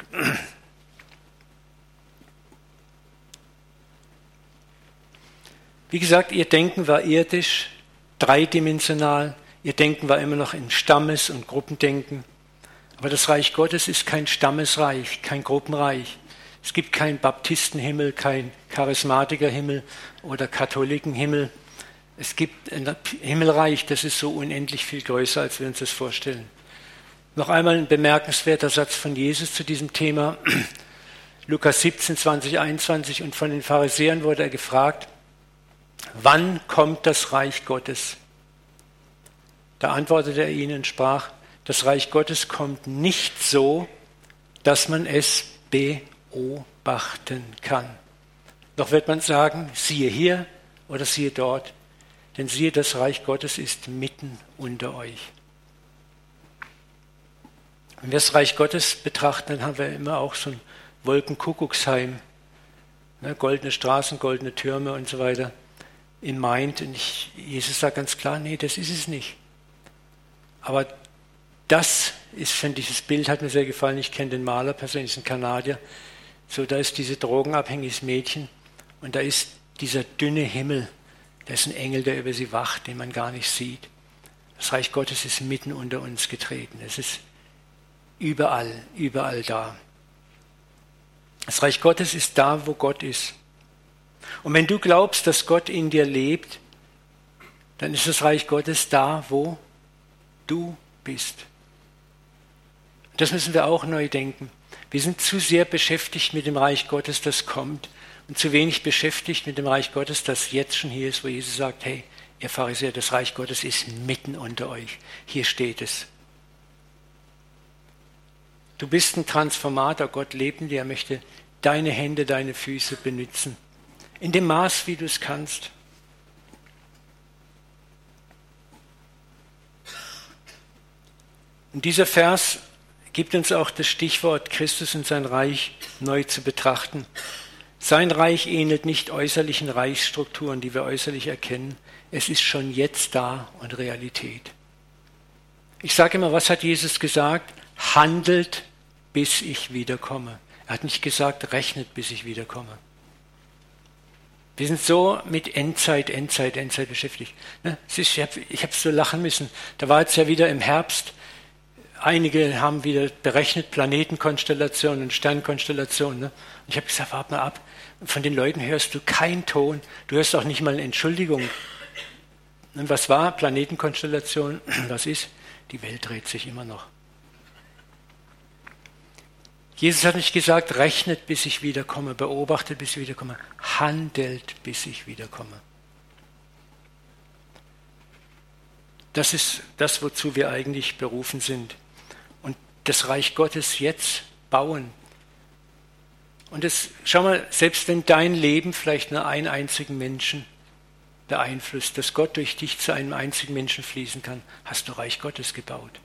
Wie gesagt, ihr Denken war irdisch, dreidimensional, ihr Denken war immer noch in Stammes- und Gruppendenken. Aber das Reich Gottes ist kein Stammesreich, kein Gruppenreich. Es gibt keinen Baptistenhimmel, kein Charismatikerhimmel oder Katholikenhimmel. Es gibt ein Himmelreich, das ist so unendlich viel größer, als wir uns das vorstellen. Noch einmal ein bemerkenswerter Satz von Jesus zu diesem Thema. (clears throat) Lukas 17, 20, 21. Und von den Pharisäern wurde er gefragt, wann kommt das Reich Gottes? Da antwortete er ihnen und sprach, das Reich Gottes kommt nicht so, dass man es beobachten kann. Doch wird man sagen, siehe hier oder siehe dort, denn siehe, das Reich Gottes ist mitten unter euch. Wenn wir das Reich Gottes betrachten, dann haben wir immer auch so ein Wolkenkuckucksheim, ne, goldene Straßen, goldene Türme und so weiter in meint. Und ich, Jesus sagt ganz klar, nee, das ist es nicht. Aber das ist, finde ich, das Bild hat mir sehr gefallen. Ich kenne den Maler persönlich, ein Kanadier. So, da ist diese drogenabhängiges Mädchen und da ist dieser dünne Himmel. Da ist ein Engel, der über sie wacht, den man gar nicht sieht. Das Reich Gottes ist mitten unter uns getreten. Es ist überall, überall da. Das Reich Gottes ist da, wo Gott ist. Und wenn du glaubst, dass Gott in dir lebt, dann ist das Reich Gottes da, wo du bist. Das müssen wir auch neu denken. Wir sind zu sehr beschäftigt mit dem Reich Gottes, das kommt, und zu wenig beschäftigt mit dem Reich Gottes, das jetzt schon hier ist, wo Jesus sagt, hey, ihr Pharisäer, das Reich Gottes ist mitten unter euch. Hier steht es. Du bist ein Transformator, Gott lebt in dir, er möchte deine Hände, deine Füße benutzen in dem Maß, wie du es kannst. Und dieser Vers gibt uns auch das Stichwort, Christus und sein Reich neu zu betrachten. Sein Reich ähnelt nicht äußerlichen Reichsstrukturen, die wir äußerlich erkennen. Es ist schon jetzt da und Realität. Ich sage immer, was hat Jesus gesagt? Handelt, bis ich wiederkomme. Er hat nicht gesagt, rechnet, bis ich wiederkomme. Wir sind so mit Endzeit, Endzeit, Endzeit beschäftigt. Ne? Ich habe so lachen müssen. Da war jetzt ja wieder im Herbst. Einige haben wieder berechnet Planetenkonstellationen und Sternkonstellationen. Ne? Und ich habe gesagt, warte mal ab. Von den Leuten hörst du keinen Ton. Du hörst auch nicht mal eine Entschuldigung. Und was war Planetenkonstellation? (clears throat) Was ist? Die Welt dreht sich immer noch. Jesus hat nicht gesagt, rechnet, bis ich wiederkomme, beobachtet, bis ich wiederkomme, handelt, bis ich wiederkomme. Das ist das, wozu wir eigentlich berufen sind. Und das Reich Gottes jetzt bauen. Und das, schau mal, selbst wenn dein Leben vielleicht nur einen einzigen Menschen beeinflusst, dass Gott durch dich zu einem einzigen Menschen fließen kann, hast du Reich Gottes gebaut.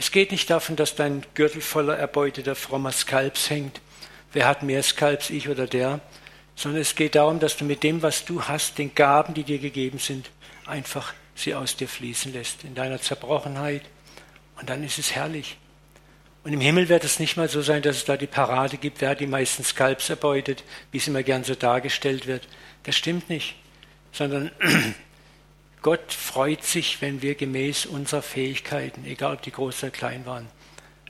Es geht nicht davon, dass dein Gürtel voller erbeuteter frommer Skalps hängt. Wer hat mehr Skalps, ich oder der? Sondern es geht darum, dass du mit dem, was du hast, den Gaben, die dir gegeben sind, einfach sie aus dir fließen lässt, in deiner Zerbrochenheit. Und dann ist es herrlich. Und im Himmel wird es nicht mal so sein, dass es da die Parade gibt, wer die meisten Skalps erbeutet, wie es immer gern so dargestellt wird. Das stimmt nicht. Sondern (clears throat) Gott freut sich, wenn wir gemäß unserer Fähigkeiten, egal ob die groß oder klein waren,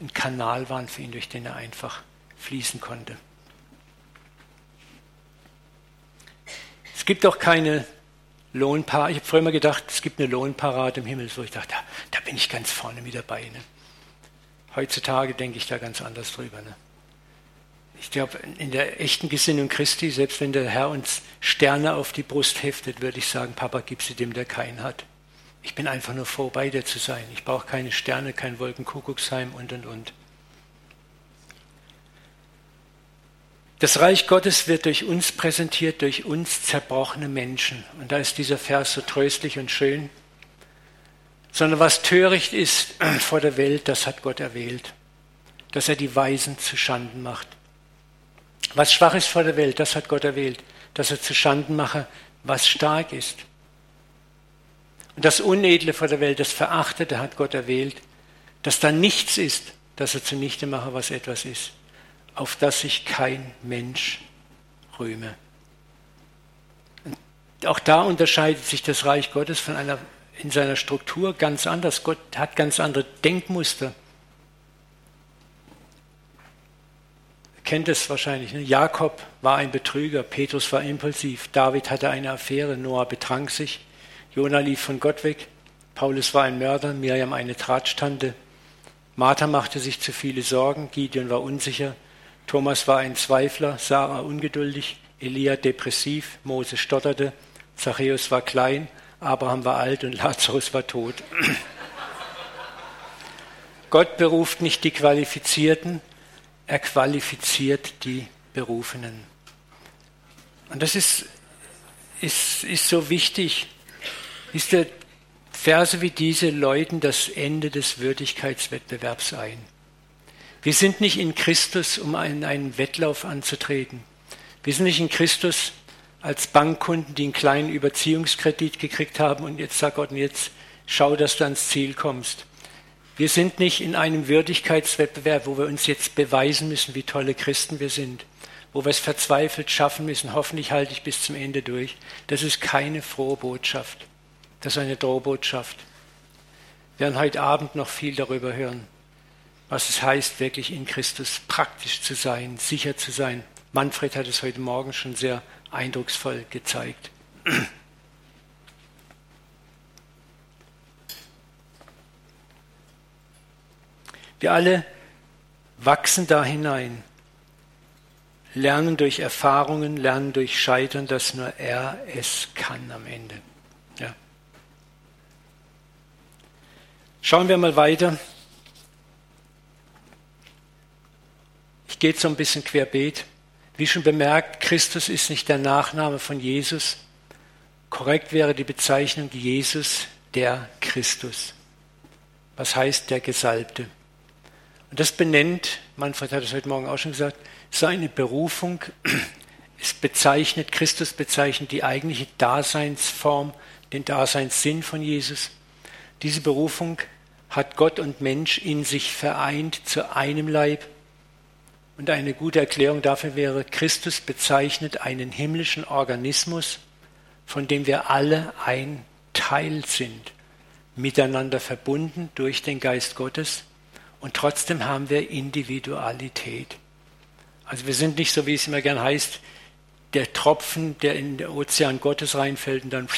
ein Kanal waren für ihn, durch den er einfach fließen konnte. Es gibt auch keine Lohnparade. Ich habe früher immer gedacht, es gibt eine Lohnparade im Himmel, wo ich dachte, da, da bin ich ganz vorne mit dabei. Ne? Heutzutage denke ich da ganz anders drüber. Ne? Ich glaube, in der echten Gesinnung Christi, selbst wenn der Herr uns Sterne auf die Brust heftet, würde ich sagen, Papa, gib sie dem, der keinen hat. Ich bin einfach nur froh, bei dir zu sein. Ich brauche keine Sterne, kein Wolkenkuckucksheim und, und, und. Das Reich Gottes wird durch uns präsentiert, durch uns zerbrochene Menschen. Und da ist dieser Vers so tröstlich und schön. Sondern was töricht ist (clears throat) vor der Welt, das hat Gott erwählt. Dass er die Weisen zu Schanden macht. Was schwach ist vor der Welt, das hat Gott erwählt. Dass er zu Schanden mache, was stark ist. Und das Unedle vor der Welt, das Verachtete hat Gott erwählt. Dass da nichts ist, dass er zunichte mache, was etwas ist auf das sich kein Mensch rühme. Und auch da unterscheidet sich das Reich Gottes von einer in seiner Struktur ganz anders. Gott hat ganz andere Denkmuster. Kennt es wahrscheinlich. Ne? Jakob war ein Betrüger, Petrus war impulsiv, David hatte eine Affäre, Noah betrank sich, Jona lief von Gott weg, Paulus war ein Mörder, Miriam eine Tratstante, Martha machte sich zu viele Sorgen, Gideon war unsicher, Thomas war ein Zweifler, Sarah ungeduldig, Elia depressiv, Mose stotterte, Zachäus war klein, Abraham war alt und (laughs) Lazarus war tot. (clears throat) Gott beruft nicht die Qualifizierten, er qualifiziert die Berufenen. Und das ist, ist, ist so wichtig. Ist der Verse wie diese läuten das Ende des Würdigkeitswettbewerbs ein. Wir sind nicht in Christus, um einen, einen Wettlauf anzutreten. Wir sind nicht in Christus als Bankkunden, die einen kleinen Überziehungskredit gekriegt haben und jetzt sagt Gott, jetzt schau, dass du ans Ziel kommst. Wir sind nicht in einem Würdigkeitswettbewerb, wo wir uns jetzt beweisen müssen, wie tolle Christen wir sind, wo wir es verzweifelt schaffen müssen, hoffentlich halte ich bis zum Ende durch. Das ist keine frohe Botschaft. Das ist eine Drohbotschaft. Wir werden heute Abend noch viel darüber hören was es heißt, wirklich in Christus praktisch zu sein, sicher zu sein. Manfred hat es heute Morgen schon sehr eindrucksvoll gezeigt. Wir alle wachsen da hinein, lernen durch Erfahrungen, lernen durch Scheitern, dass nur er es kann am Ende. Ja. Schauen wir mal weiter. geht so ein bisschen querbeet. Wie schon bemerkt, Christus ist nicht der Nachname von Jesus. Korrekt wäre die Bezeichnung Jesus der Christus. Was heißt der Gesalbte? Und das benennt, Manfred hat es heute Morgen auch schon gesagt, seine Berufung. Es bezeichnet, Christus bezeichnet die eigentliche Daseinsform, den Daseinssinn von Jesus. Diese Berufung hat Gott und Mensch in sich vereint zu einem Leib und eine gute Erklärung dafür wäre, Christus bezeichnet einen himmlischen Organismus, von dem wir alle ein Teil sind, miteinander verbunden durch den Geist Gottes und trotzdem haben wir Individualität. Also wir sind nicht so, wie es immer gern heißt, der Tropfen, der in den Ozean Gottes reinfällt und dann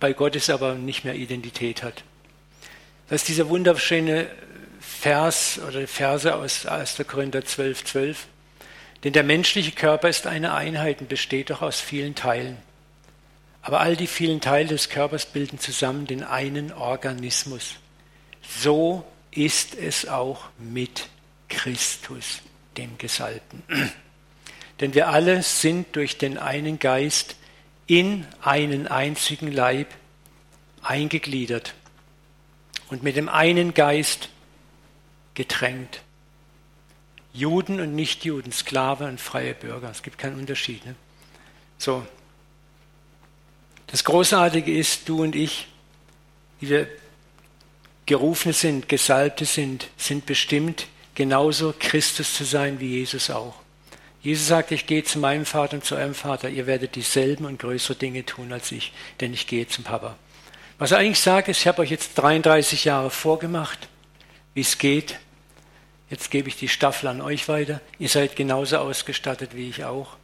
bei Gott ist aber nicht mehr Identität hat. Das ist dieser wunderschöne Vers oder Verse aus 1. Korinther 12, 12. Denn der menschliche Körper ist eine Einheit und besteht doch aus vielen Teilen. Aber all die vielen Teile des Körpers bilden zusammen den einen Organismus. So ist es auch mit Christus, dem Gesalbten. (clears throat) Denn wir alle sind durch den einen Geist in einen einzigen Leib eingegliedert und mit dem einen Geist getränkt. Juden und Nichtjuden, Sklave und freie Bürger. Es gibt keinen Unterschied. Ne? So. Das Großartige ist, du und ich, die wir Gerufene sind, Gesalbte sind, sind bestimmt, genauso Christus zu sein wie Jesus auch. Jesus sagt, ich gehe zu meinem Vater und zu eurem Vater, ihr werdet dieselben und größere Dinge tun als ich, denn ich gehe zum Papa. Was er eigentlich sagt, ist, ich habe euch jetzt 33 Jahre vorgemacht, wie es geht. Jetzt gebe ich die Staffel an euch weiter. Ihr seid genauso ausgestattet wie ich auch.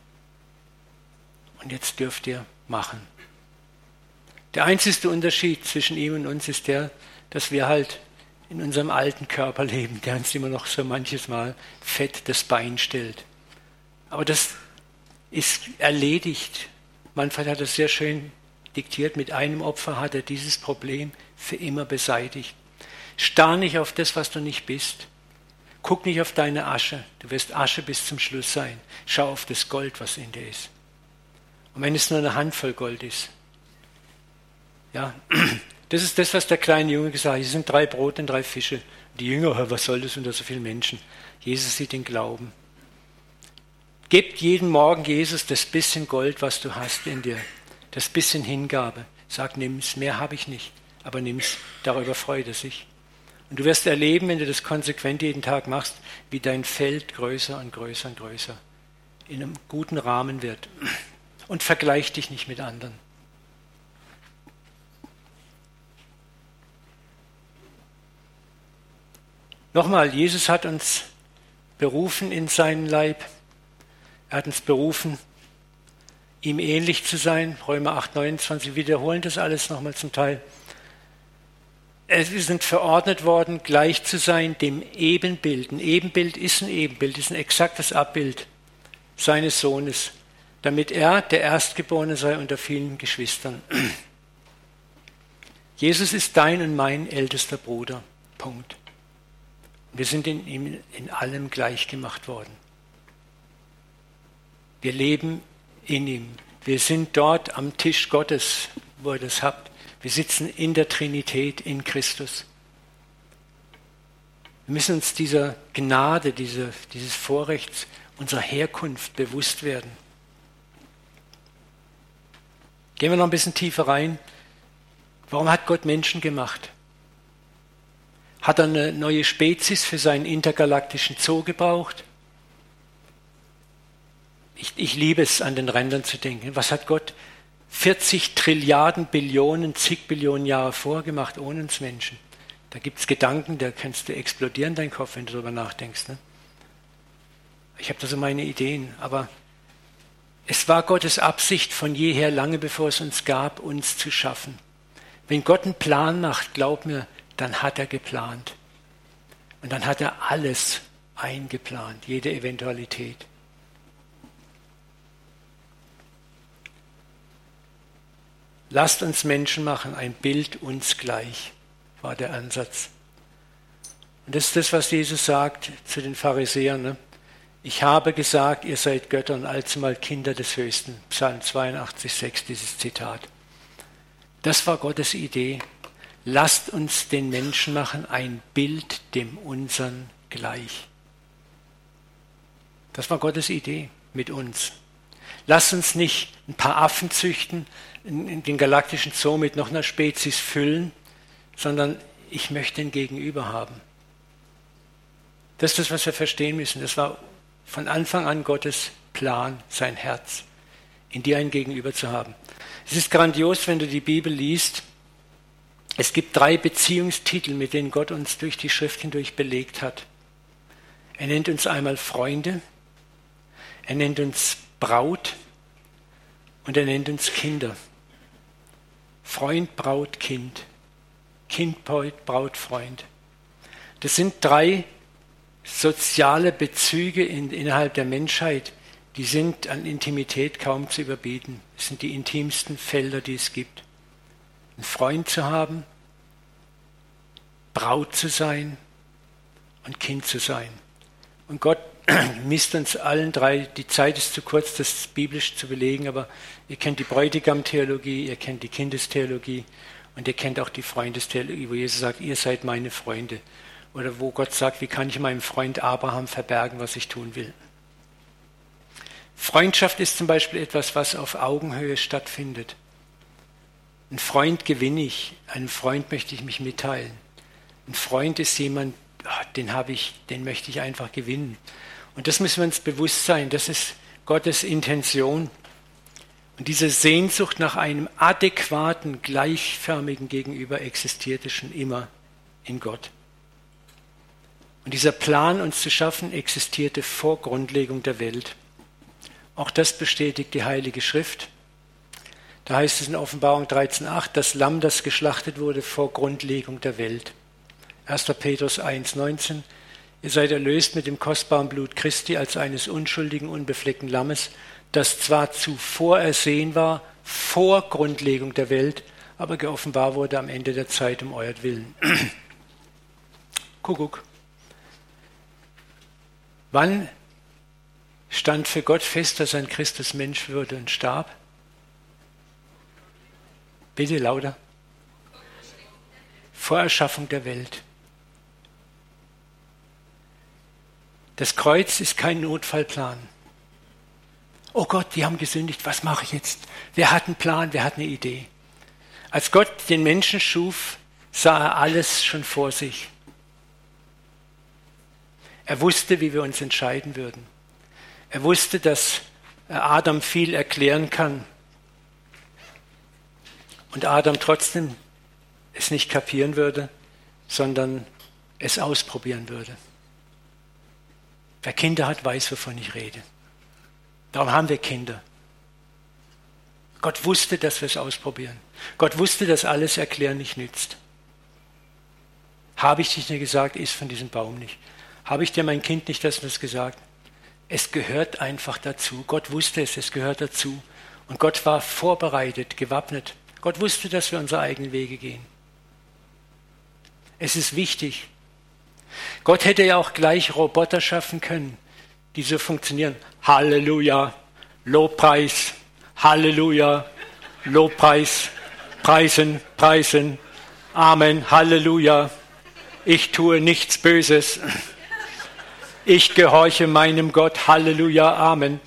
Und jetzt dürft ihr machen. Der einzige Unterschied zwischen ihm und uns ist der, dass wir halt in unserem alten Körper leben, der uns immer noch so manches Mal fett das Bein stellt. Aber das ist erledigt. Manfred hat das sehr schön diktiert. Mit einem Opfer hat er dieses Problem für immer beseitigt. Starr nicht auf das, was du nicht bist. Guck nicht auf deine Asche. Du wirst Asche bis zum Schluss sein. Schau auf das Gold, was in dir ist. Und wenn es nur eine Handvoll Gold ist. Ja, (clears throat) das ist das, was der kleine Junge gesagt hat. Hier sind drei Brote und drei Fische. Die Jünger, was soll das unter so vielen Menschen? Jesus sieht den Glauben. Gebt jeden Morgen Jesus das bisschen Gold, was du hast in dir, das bisschen Hingabe. Sag, nimm's, mehr habe ich nicht, aber nimm's, darüber freut er sich. Und du wirst erleben, wenn du das konsequent jeden Tag machst, wie dein Feld größer und größer und größer in einem guten Rahmen wird. Und vergleich dich nicht mit anderen. Nochmal, Jesus hat uns berufen in seinen Leib. Er hat uns berufen, ihm ähnlich zu sein. Römer 8, 29 wiederholen das alles nochmal zum Teil. Wir sind verordnet worden, gleich zu sein dem Ebenbild. Ein Ebenbild ist ein Ebenbild, ist ein exaktes Abbild seines Sohnes, damit er der Erstgeborene sei unter vielen Geschwistern. (clears throat) Jesus ist dein und mein ältester Bruder. Punkt. Wir sind in ihm in allem gleich gemacht worden. Wir leben in ihm. Wir sind dort am Tisch Gottes, wo ihr das habt. Wir sitzen in der Trinität in Christus. Wir müssen uns dieser Gnade, dieser, dieses Vorrechts unserer Herkunft bewusst werden. Gehen wir noch ein bisschen tiefer rein. Warum hat Gott Menschen gemacht? Hat er eine neue Spezies für seinen intergalaktischen Zoo gebraucht? Ich, ich liebe es, an den Rändern zu denken. Was hat Gott 40 Trilliarden, Billionen, zig Billionen Jahre vorgemacht ohne uns Menschen? Da gibt es Gedanken, da kannst du explodieren, dein Kopf, wenn du darüber nachdenkst. Ne? Ich habe da so meine Ideen, aber es war Gottes Absicht von jeher, lange bevor es uns gab, uns zu schaffen. Wenn Gott einen Plan macht, glaub mir, dann hat er geplant. Und dann hat er alles eingeplant, jede Eventualität. Lasst uns Menschen machen, ein Bild uns gleich, war der Ansatz. Und das ist das, was Jesus sagt zu den Pharisäern. Ne? Ich habe gesagt, ihr seid Götter und allzumal Kinder des Höchsten. Psalm 82, 6, dieses Zitat. Das war Gottes Idee. Lasst uns den Menschen machen, ein Bild dem unseren gleich. Das war Gottes Idee mit uns. Lasst uns nicht ein paar Affen züchten, den galaktischen Zoo mit noch einer Spezies füllen, sondern ich möchte ein Gegenüber haben. Das ist das, was wir verstehen müssen. Das war von Anfang an Gottes Plan, sein Herz, in dir ein Gegenüber zu haben. Es ist grandios, wenn du die Bibel liest. Es gibt drei Beziehungstitel, mit denen Gott uns durch die Schrift hindurch belegt hat. Er nennt uns einmal Freunde, er nennt uns Braut und er nennt uns Kinder. Freund, Braut, Kind. Kind, Braut, Freund. Das sind drei soziale Bezüge in, innerhalb der Menschheit, die sind an Intimität kaum zu überbieten. Es sind die intimsten Felder, die es gibt. Ein Freund zu haben, Braut zu sein und Kind zu sein. Und Gott (clears throat) misst uns allen drei, die Zeit ist zu kurz, das biblisch zu belegen, aber ihr kennt die Bräutigam-Theologie, ihr kennt die Kindestheologie und ihr kennt auch die Freundestheologie, wo Jesus sagt, ihr seid meine Freunde. Oder wo Gott sagt, wie kann ich meinem Freund Abraham verbergen, was ich tun will. Freundschaft ist zum Beispiel etwas, was auf Augenhöhe stattfindet. Ein Freund gewinne ich, einem Freund möchte ich mich mitteilen. Ein Freund ist jemand, ah, den habe ich, den möchte ich einfach gewinnen. Und das müssen wir uns bewusst sein, das ist Gottes Intention. Und diese Sehnsucht nach einem adäquaten, gleichförmigen Gegenüber existierte schon immer in Gott. Und dieser Plan, uns zu schaffen, existierte vor Grundlegung der Welt. Auch das bestätigt die Heilige Schrift. Da heißt es in Offenbarung 13.8, das Lamm, das geschlachtet wurde vor Grundlegung der Welt. 1. Petrus 1.19, ihr seid erlöst mit dem kostbaren Blut Christi als eines unschuldigen, unbefleckten Lammes, das zwar zuvor ersehen war, vor Grundlegung der Welt, aber geoffenbar wurde am Ende der Zeit um euer Willen. (clears throat) Kuckuck. Wann stand für Gott fest, dass ein Christus Mensch würde und starb? Bitte lauter. Vor Erschaffung der Welt. Das Kreuz ist kein Notfallplan. Oh Gott, die haben gesündigt, was mache ich jetzt? Wer hat einen Plan, wer hat eine Idee? Als Gott den Menschen schuf, sah er alles schon vor sich. Er wusste, wie wir uns entscheiden würden. Er wusste, dass Adam viel erklären kann und Adam trotzdem es nicht kapieren würde, sondern es ausprobieren würde. Wer Kinder hat, weiß, wovon ich rede. Darum haben wir Kinder. Gott wusste, dass wir es ausprobieren. Gott wusste, dass alles Erklären nicht nützt. Habe ich dich nicht gesagt, iss von diesem Baum nicht. Habe ich dir mein Kind nicht das und das gesagt? Es gehört einfach dazu. Gott wusste es, es gehört dazu. Und Gott war vorbereitet, gewappnet. Gott wusste, dass wir unsere eigenen Wege gehen. Es ist wichtig. Gott hätte ja auch gleich Roboter schaffen können, die so funktionieren. Halleluja, Lobpreis, Halleluja, Lobpreis, Preisen, Preisen, Amen, Halleluja. Ich tue nichts Böses. Ich gehorche meinem Gott. Halleluja, Amen.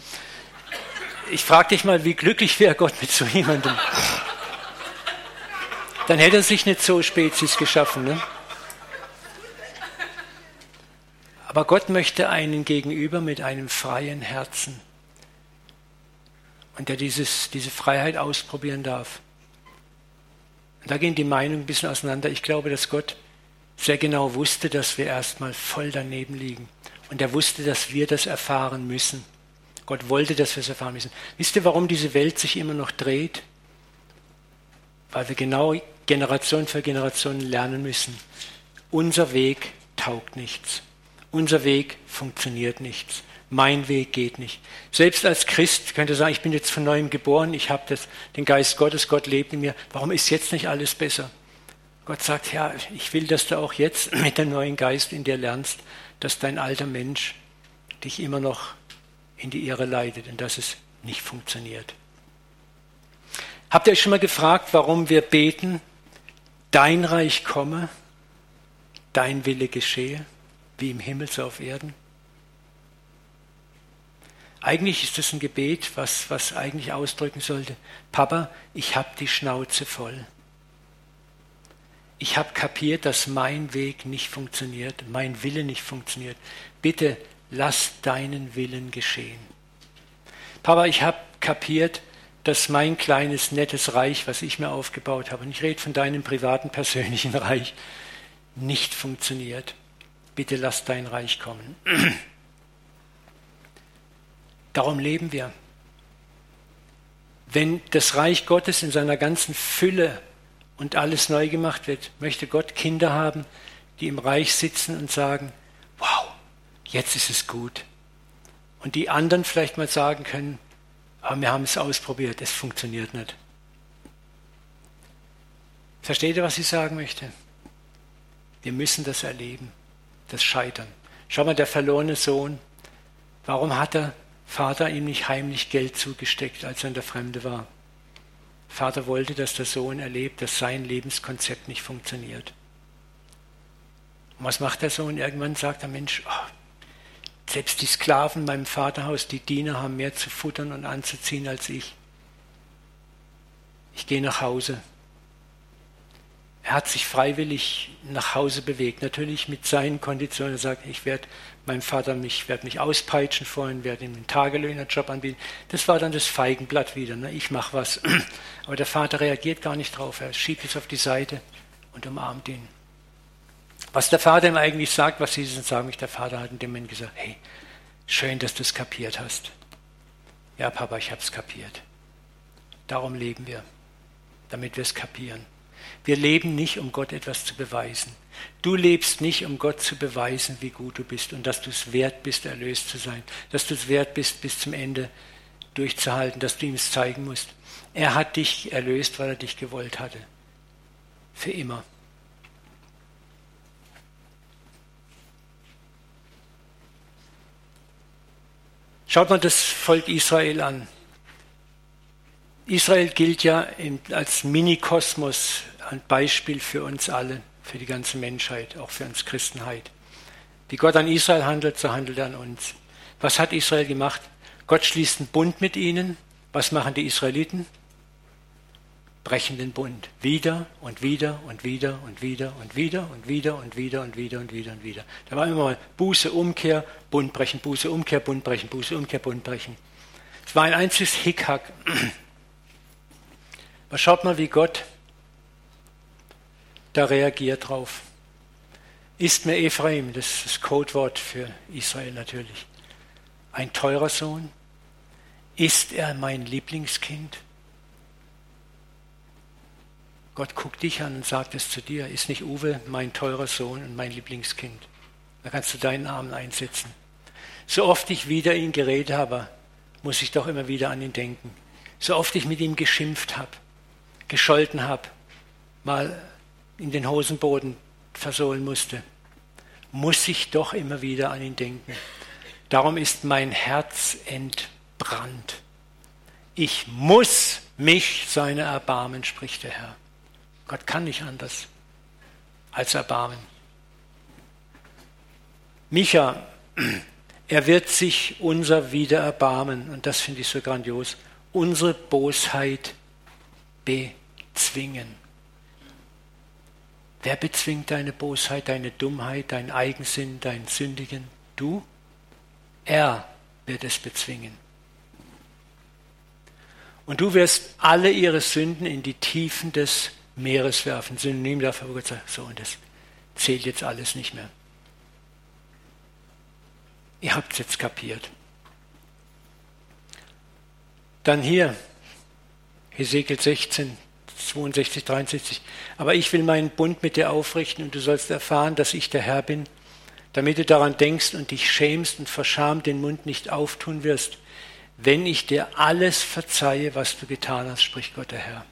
Ich frage dich mal, wie glücklich wäre Gott mit so jemandem? Dann hätte er sich nicht so Spezies geschaffen. Ne? Aber Gott möchte einen gegenüber mit einem freien Herzen und der dieses, diese Freiheit ausprobieren darf. Und da gehen die Meinungen ein bisschen auseinander. Ich glaube, dass Gott sehr genau wusste, dass wir erstmal voll daneben liegen. Und er wusste, dass wir das erfahren müssen. Gott wollte, dass wir es erfahren müssen. Wisst ihr, warum diese Welt sich immer noch dreht? Weil wir genau Generation für Generation lernen müssen. Unser Weg taugt nichts. Unser Weg funktioniert nichts. Mein Weg geht nicht. Selbst als Christ könnte ihr sagen, ich bin jetzt von neuem geboren, ich habe den Geist Gottes, Gott lebt in mir. Warum ist jetzt nicht alles besser? Gott sagt, ja, ich will, dass du auch jetzt (clears throat) mit dem neuen Geist in dir lernst, dass dein alter Mensch dich immer noch in die Irre leitet und dass es nicht funktioniert. Habt ihr euch schon mal gefragt, warum wir beten, dein Reich komme, dein Wille geschehe, wie im Himmel so auf Erden? Eigentlich ist das ein Gebet, was, was eigentlich ausdrücken sollte, Papa, ich habe die Schnauze voll. Ich habe kapiert, dass mein Weg nicht funktioniert, mein Wille nicht funktioniert. Bitte lass deinen Willen geschehen. Papa, ich habe kapiert, dass mein kleines, nettes Reich, was ich mir aufgebaut habe, und ich rede von deinem privaten, persönlichen Reich, nicht funktioniert. Bitte lass dein Reich kommen. Darum leben wir. Wenn das Reich Gottes in seiner ganzen Fülle und alles neu gemacht wird, möchte Gott Kinder haben, die im Reich sitzen und sagen, wow, jetzt ist es gut. Und die anderen vielleicht mal sagen können, aber wir haben es ausprobiert, es funktioniert nicht. Versteht ihr, was ich sagen möchte? Wir müssen das erleben, das Scheitern. Schau mal, der verlorene Sohn, warum hat der Vater ihm nicht heimlich Geld zugesteckt, als er in der Fremde war? Vater wollte, dass der Sohn erlebt, dass sein Lebenskonzept nicht funktioniert. Und was macht der Sohn? Irgendwann sagt der Mensch, oh, selbst die Sklaven in meinem Vaterhaus, die Diener, haben mehr zu futtern und anzuziehen als ich. Ich gehe nach Hause. Er hat sich freiwillig nach Hause bewegt, natürlich mit seinen Konditionen. Er sagt, ich werde meinem Vater mich, werde mich auspeitschen vorhin, werde ihm einen Tagelöhnerjob anbieten. Das war dann das Feigenblatt wieder. Ne? Ich mache was. (clears throat) Aber der Vater reagiert gar nicht drauf. Er schiebt es auf die Seite und umarmt ihn. Was der Vater ihm eigentlich sagt, was sie sagen, der Vater hat in dem Moment gesagt, hey, schön, dass du es kapiert hast. Ja, Papa, ich habe es kapiert. Darum leben wir, damit wir es kapieren. Wir leben nicht, um Gott etwas zu beweisen. Du lebst nicht, um Gott zu beweisen, wie gut du bist und dass du es wert bist, erlöst zu sein, dass du es wert bist, bis zum Ende durchzuhalten, dass du ihm es zeigen musst. Er hat dich erlöst, weil er dich gewollt hatte. Für immer. Schaut mal das Volk Israel an. Israel gilt ja als Minikosmos ein Beispiel für uns alle, für die ganze Menschheit, auch für uns Christenheit. Wie Gott an Israel handelt, so handelt er an uns. Was hat Israel gemacht? Gott schließt einen Bund mit ihnen. Was machen die Israeliten? Brechen den Bund. Wieder und wieder und wieder und wieder und wieder und wieder und wieder und wieder und wieder und wieder. Da war immer mal Buße, Umkehr, Bund brechen, Buße, Umkehr, Bund brechen, Buße, Umkehr, Bund brechen. Es war ein einziges Hickhack. (clears throat) Aber schaut mal, wie Gott da reagiert drauf. Ist mir Ephraim, das ist das Codewort für Israel natürlich, ein teurer Sohn? Ist er mein Lieblingskind? Gott guckt dich an und sagt es zu dir. Ist nicht Uwe mein teurer Sohn und mein Lieblingskind? Da kannst du deinen Arm einsetzen. So oft ich wieder ihn geredet habe, muss ich doch immer wieder an ihn denken. So oft ich mit ihm geschimpft habe, gescholten habe, mal in den Hosenboden versohlen musste, muss ich doch immer wieder an ihn denken. Darum ist mein Herz entbrannt. Ich muss mich seiner erbarmen, spricht der Herr. Gott kann nicht anders als erbarmen. Micha, er wird sich unser wieder erbarmen, und das finde ich so grandios, unsere Bosheit bezwingen. Wer bezwingt deine Bosheit, deine Dummheit, dein Eigensinn, dein Sündigen? Du? Er wird es bezwingen. Und du wirst alle ihre Sünden in die Tiefen des Meeres werfen. Synonym dafür, wo Gott sagt, so, und das zählt jetzt alles nicht mehr. Ihr habt es jetzt kapiert. Dann hier, Hesekiel 16, 62, 63. Aber ich will meinen Bund mit dir aufrichten und du sollst erfahren, dass ich der Herr bin, damit du daran denkst und dich schämst und verschamt den Mund nicht auftun wirst, wenn ich dir alles verzeihe, was du getan hast, spricht Gott der Herr.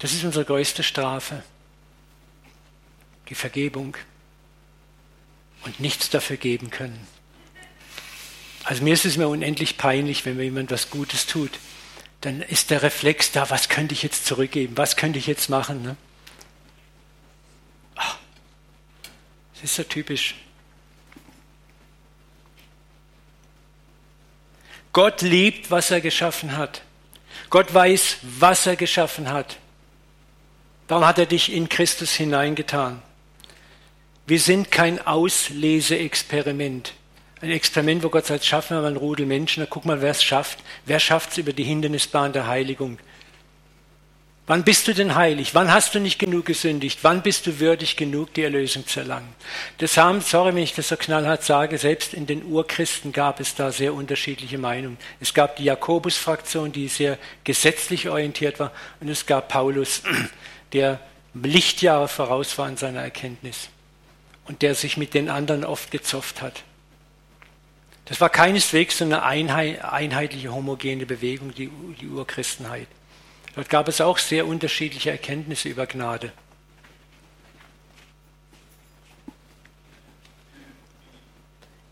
Das ist unsere größte Strafe, die Vergebung und nichts dafür geben können. Also mir ist es mir unendlich peinlich, wenn mir jemand was Gutes tut dann ist der Reflex da, was könnte ich jetzt zurückgeben, was könnte ich jetzt machen. Ne? Ach, das ist so typisch. Gott liebt, was er geschaffen hat. Gott weiß, was er geschaffen hat. Darum hat er dich in Christus hineingetan. Wir sind kein Ausleseexperiment ein Experiment, wo Gott sagt, schaffen wir mal ein Rudel Menschen, dann guck mal, wer es schafft. Wer schafft es über die Hindernisbahn der Heiligung? Wann bist du denn heilig? Wann hast du nicht genug gesündigt? Wann bist du würdig genug, die Erlösung zu erlangen? Das haben, sorry, wenn ich das so knallhart sage, selbst in den Urchristen gab es da sehr unterschiedliche Meinungen. Es gab die Jakobus-Fraktion, die sehr gesetzlich orientiert war, und es gab Paulus, der Lichtjahre voraus war in seiner Erkenntnis und der sich mit den anderen oft gezofft hat. Das war keineswegs so eine einheitliche, homogene Bewegung, die, die Urchristenheit. Dort gab es auch sehr unterschiedliche Erkenntnisse über Gnade.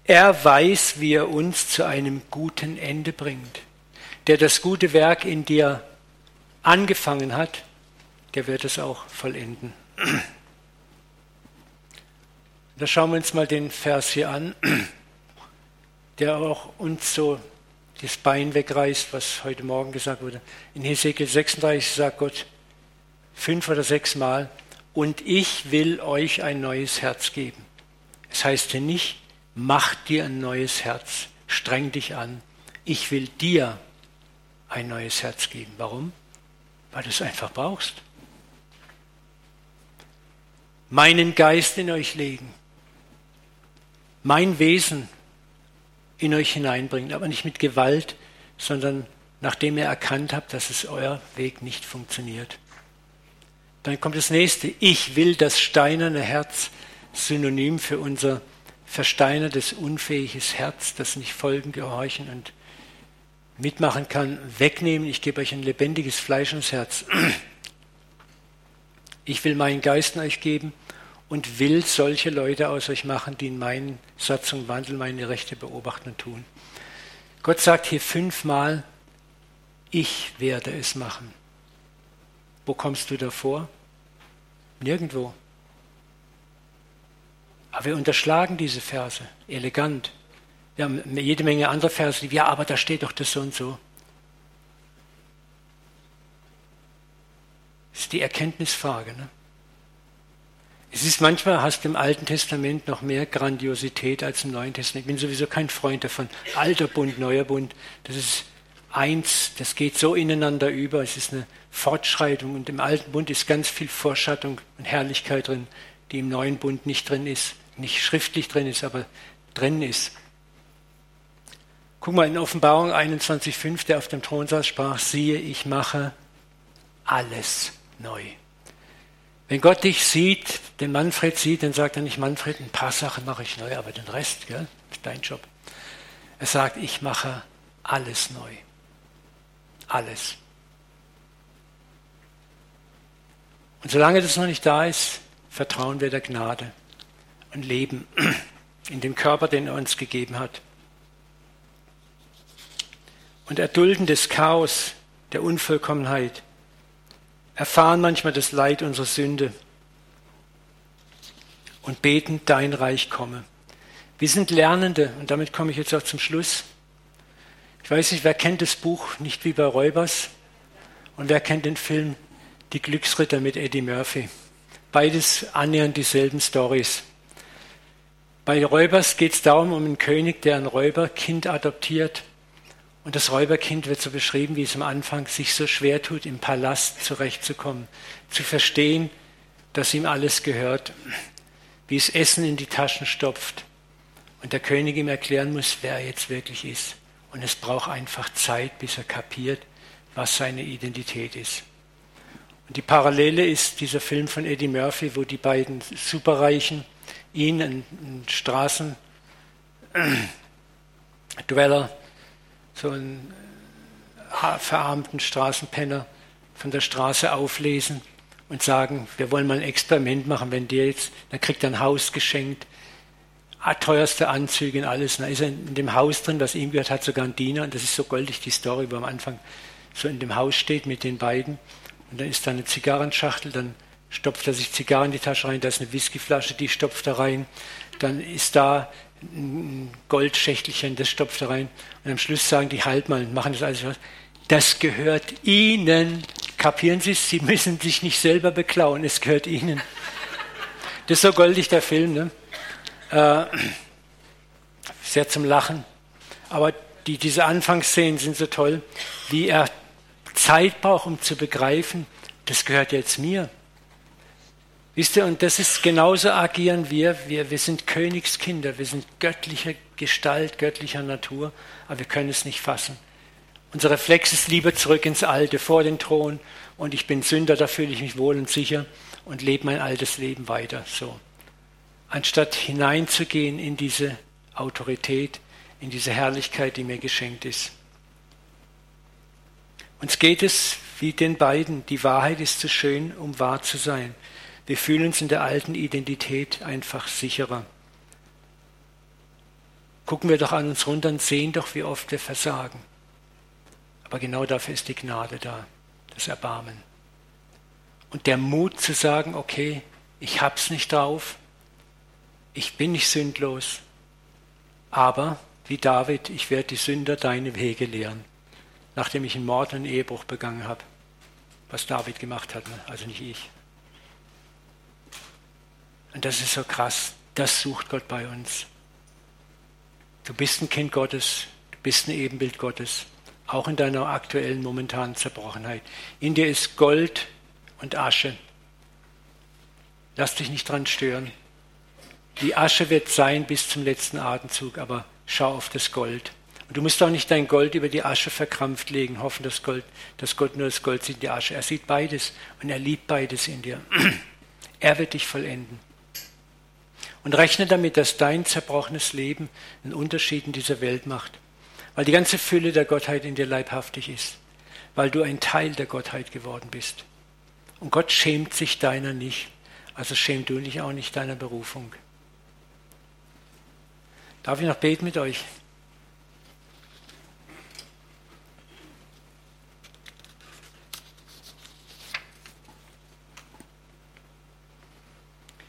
Er weiß, wie er uns zu einem guten Ende bringt. Der das gute Werk in dir angefangen hat, der wird es auch vollenden. Da schauen wir uns mal den Vers hier an der auch uns so das Bein wegreißt, was heute Morgen gesagt wurde. In Hesekiel 36 sagt Gott fünf oder sechs Mal, und ich will euch ein neues Herz geben. Es heißt ja nicht, mach dir ein neues Herz, streng dich an. Ich will dir ein neues Herz geben. Warum? Weil du es einfach brauchst. Meinen Geist in euch legen. Mein Wesen in euch hineinbringen, aber nicht mit Gewalt, sondern nachdem ihr erkannt habt, dass es euer Weg nicht funktioniert. Dann kommt das nächste. Ich will das steinerne Herz, Synonym für unser versteinertes, unfähiges Herz, das nicht folgen, gehorchen und mitmachen kann, wegnehmen. Ich gebe euch ein lebendiges Fleisch ins Herz. Ich will meinen Geist in euch geben und will solche Leute aus euch machen, die in meinen Satzungen wandeln, meine Rechte beobachten und tun. Gott sagt hier fünfmal, ich werde es machen. Wo kommst du davor? Nirgendwo. Aber wir unterschlagen diese Verse elegant. Wir haben jede Menge andere Verse, die, ja, aber da steht doch das so und so. Ist die Erkenntnisfrage. Ne? Es ist manchmal, hast du im Alten Testament noch mehr Grandiosität als im Neuen Testament. Ich bin sowieso kein Freund davon. Alter Bund, neuer Bund, das ist eins, das geht so ineinander über. Es ist eine Fortschreitung und im Alten Bund ist ganz viel Vorschattung und Herrlichkeit drin, die im Neuen Bund nicht drin ist, nicht schriftlich drin ist, aber drin ist. Guck mal, in Offenbarung 21,5, der auf dem Thron saß, sprach, siehe, ich mache alles neu. Wenn Gott dich sieht, den Manfred sieht, dann sagt er nicht, Manfred, ein paar Sachen mache ich neu, aber den Rest, gell, ist dein Job. Er sagt, ich mache alles neu. Alles. Und solange das noch nicht da ist, vertrauen wir der Gnade und leben (clears throat) in dem Körper, den er uns gegeben hat. Und erdulden des Chaos, der Unvollkommenheit, erfahren manchmal das Leid unserer Sünde und beten, dein Reich komme. Wir sind Lernende und damit komme ich jetzt auch zum Schluss. Ich weiß nicht, wer kennt das Buch Nicht wie bei Räubers und wer kennt den Film Die Glücksritter mit Eddie Murphy. Beides annähernd dieselben Stories. Bei Räubers geht es darum, um einen König, der ein Räuberkind adoptiert und das Räuberkind wird so beschrieben, wie es am Anfang sich so schwer tut, im Palast zurechtzukommen, zu verstehen, dass ihm alles gehört, wie es Essen in die Taschen stopft und der König ihm erklären muss, wer er jetzt wirklich ist. Und es braucht einfach Zeit, bis er kapiert, was seine Identität ist. Und die Parallele ist dieser Film von Eddie Murphy, wo die beiden Superreichen ihn, einen Straßendweller, so einen äh, verarmten Straßenpenner von der Straße auflesen und sagen, wir wollen mal ein Experiment machen, wenn der jetzt, dann kriegt er ein Haus geschenkt, teuerste Anzüge und alles. Und dann ist er in dem Haus drin, was ihm gehört, hat sogar einen Diener. Und das ist so goldig, die Story, wo am Anfang so in dem Haus steht mit den beiden. Und dann ist da eine Zigarrenschachtel, dann stopft er sich Zigarren in die Tasche rein, da ist eine Whiskyflasche, die stopft er rein. Dann ist da ein Goldschächtelchen, das stopft er rein. Und am Schluss sagen die, halt mal, machen das alles. Das gehört Ihnen. Kapieren Sie es? Sie müssen sich nicht selber beklauen, es gehört Ihnen. Das ist so goldig, der Film. Ne? Äh, sehr zum Lachen. Aber die, diese Anfangsszenen sind so toll, wie er Zeit braucht, um zu begreifen, das gehört jetzt mir. Wisst ihr, und das ist genauso agieren wir. wir. Wir sind Königskinder, wir sind göttlicher Gestalt, göttlicher Natur, aber wir können es nicht fassen. Unser Reflex ist lieber zurück ins Alte, vor den Thron, und ich bin Sünder, da fühle ich mich wohl und sicher und lebe mein altes Leben weiter. So. Anstatt hineinzugehen in diese Autorität, in diese Herrlichkeit, die mir geschenkt ist. Uns geht es wie den beiden, die Wahrheit ist zu schön, um wahr zu sein. Wir fühlen uns in der alten Identität einfach sicherer. Gucken wir doch an uns runter und sehen doch, wie oft wir versagen. Aber genau dafür ist die Gnade da, das Erbarmen. Und der Mut zu sagen, okay, ich hab's nicht drauf, ich bin nicht sündlos, aber wie David, ich werde die Sünder deine Wege lehren, nachdem ich einen Mord und einen Ehebruch begangen habe, was David gemacht hat, ne? also nicht ich. Und das ist so krass. Das sucht Gott bei uns. Du bist ein Kind Gottes, du bist ein Ebenbild Gottes, auch in deiner aktuellen momentanen Zerbrochenheit. In dir ist Gold und Asche. Lass dich nicht dran stören. Die Asche wird sein bis zum letzten Atemzug, aber schau auf das Gold. Und du musst auch nicht dein Gold über die Asche verkrampft legen, hoffen, dass, Gold, dass Gott nur das Gold sieht in die Asche. Er sieht beides und er liebt beides in dir. (clears throat) Er wird dich vollenden. Und rechne damit, dass dein zerbrochenes Leben einen Unterschied in dieser Welt macht, weil die ganze Fülle der Gottheit in dir leibhaftig ist, weil du ein Teil der Gottheit geworden bist. Und Gott schämt sich deiner nicht, also schämt du dich auch nicht deiner Berufung. Darf ich noch beten mit euch?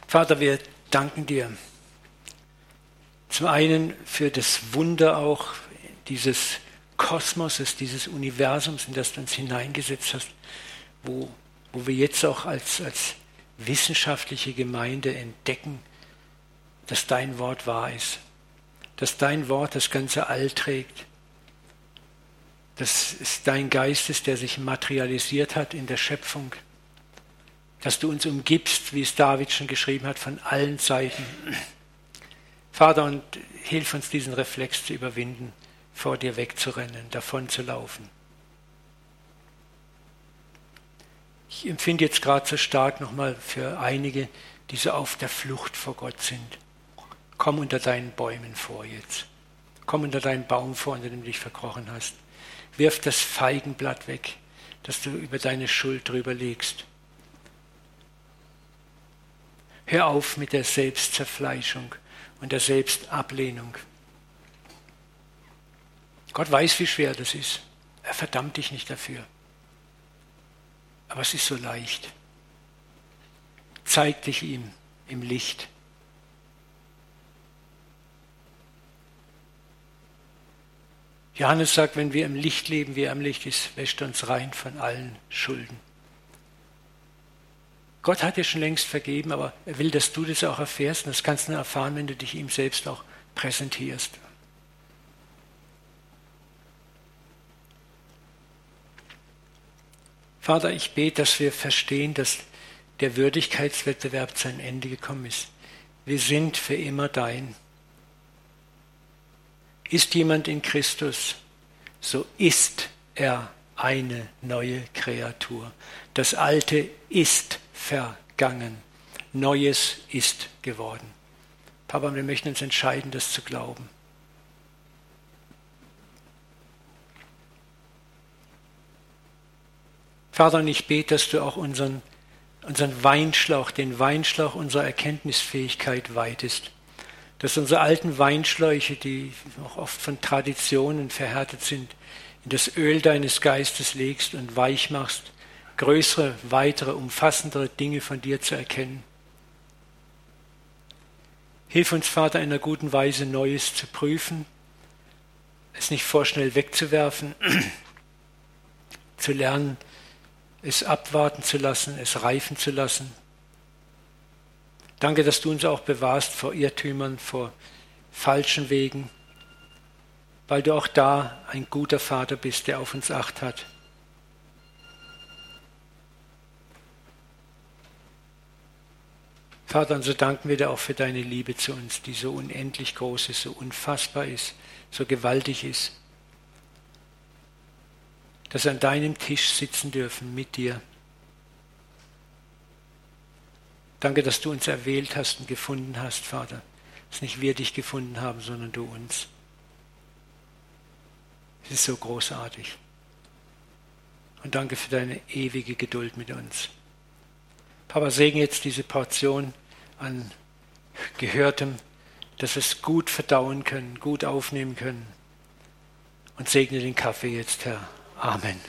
Vater, wir danken dir zum einen für das Wunder auch dieses Kosmoses, dieses Universums, in das du uns hineingesetzt hast, wo, wo wir jetzt auch als, als wissenschaftliche Gemeinde entdecken, dass dein Wort wahr ist dass dein Wort das ganze All trägt. Dass es dein Geist ist, der sich materialisiert hat in der Schöpfung. Dass du uns umgibst, wie es David schon geschrieben hat, von allen Seiten. Vater, und hilf uns diesen Reflex zu überwinden, vor dir wegzurennen, davon zu laufen. Ich empfinde jetzt gerade so stark nochmal für einige, die so auf der Flucht vor Gott sind. Komm unter deinen Bäumen vor jetzt. Komm unter deinen Baum vor, unter dem du dich verkrochen hast. Wirf das Feigenblatt weg, das du über deine Schuld drüber legst. Hör auf mit der Selbstzerfleischung und der Selbstablehnung. Gott weiß, wie schwer das ist. Er verdammt dich nicht dafür. Aber es ist so leicht. Zeig dich ihm im Licht. Johannes sagt, wenn wir im Licht leben, wie er im Licht ist, wäscht uns rein von allen Schulden. Gott hat dir schon längst vergeben, aber er will, dass du das auch erfährst. Und das kannst du nur erfahren, wenn du dich ihm selbst auch präsentierst. Vater, ich bete, dass wir verstehen, dass der Würdigkeitswettbewerb einem Ende gekommen ist. Wir sind für immer dein. Ist jemand in Christus, so ist er eine neue Kreatur. Das Alte ist vergangen. Neues ist geworden. Papa, wir möchten uns entscheiden, das zu glauben. Vater, und ich bete, dass du auch unseren, unseren Weinschlauch, den Weinschlauch unserer Erkenntnisfähigkeit weitest dass unsere alten Weinschläuche, die auch oft von Traditionen verhärtet sind, in das Öl deines Geistes legst und weich machst, größere, weitere, umfassendere Dinge von dir zu erkennen. Hilf uns, Vater, in einer guten Weise Neues zu prüfen, es nicht vorschnell wegzuwerfen, (clears throat) zu lernen, es abwarten zu lassen, es reifen zu lassen Danke, dass du uns auch bewahrst vor Irrtümern, vor falschen Wegen, weil du auch da ein guter Vater bist, der auf uns acht hat. Vater, und so danken wir dir auch für deine Liebe zu uns, die so unendlich groß ist, so unfassbar ist, so gewaltig ist, dass wir an deinem Tisch sitzen dürfen mit dir Danke, dass du uns erwählt hast und gefunden hast, Vater. Dass nicht wir dich gefunden haben, sondern du uns. Es ist so großartig. Und danke für deine ewige Geduld mit uns. Papa, segne jetzt diese Portion an Gehörtem, dass wir es gut verdauen können, gut aufnehmen können. Und segne den Kaffee jetzt, Herr. Amen.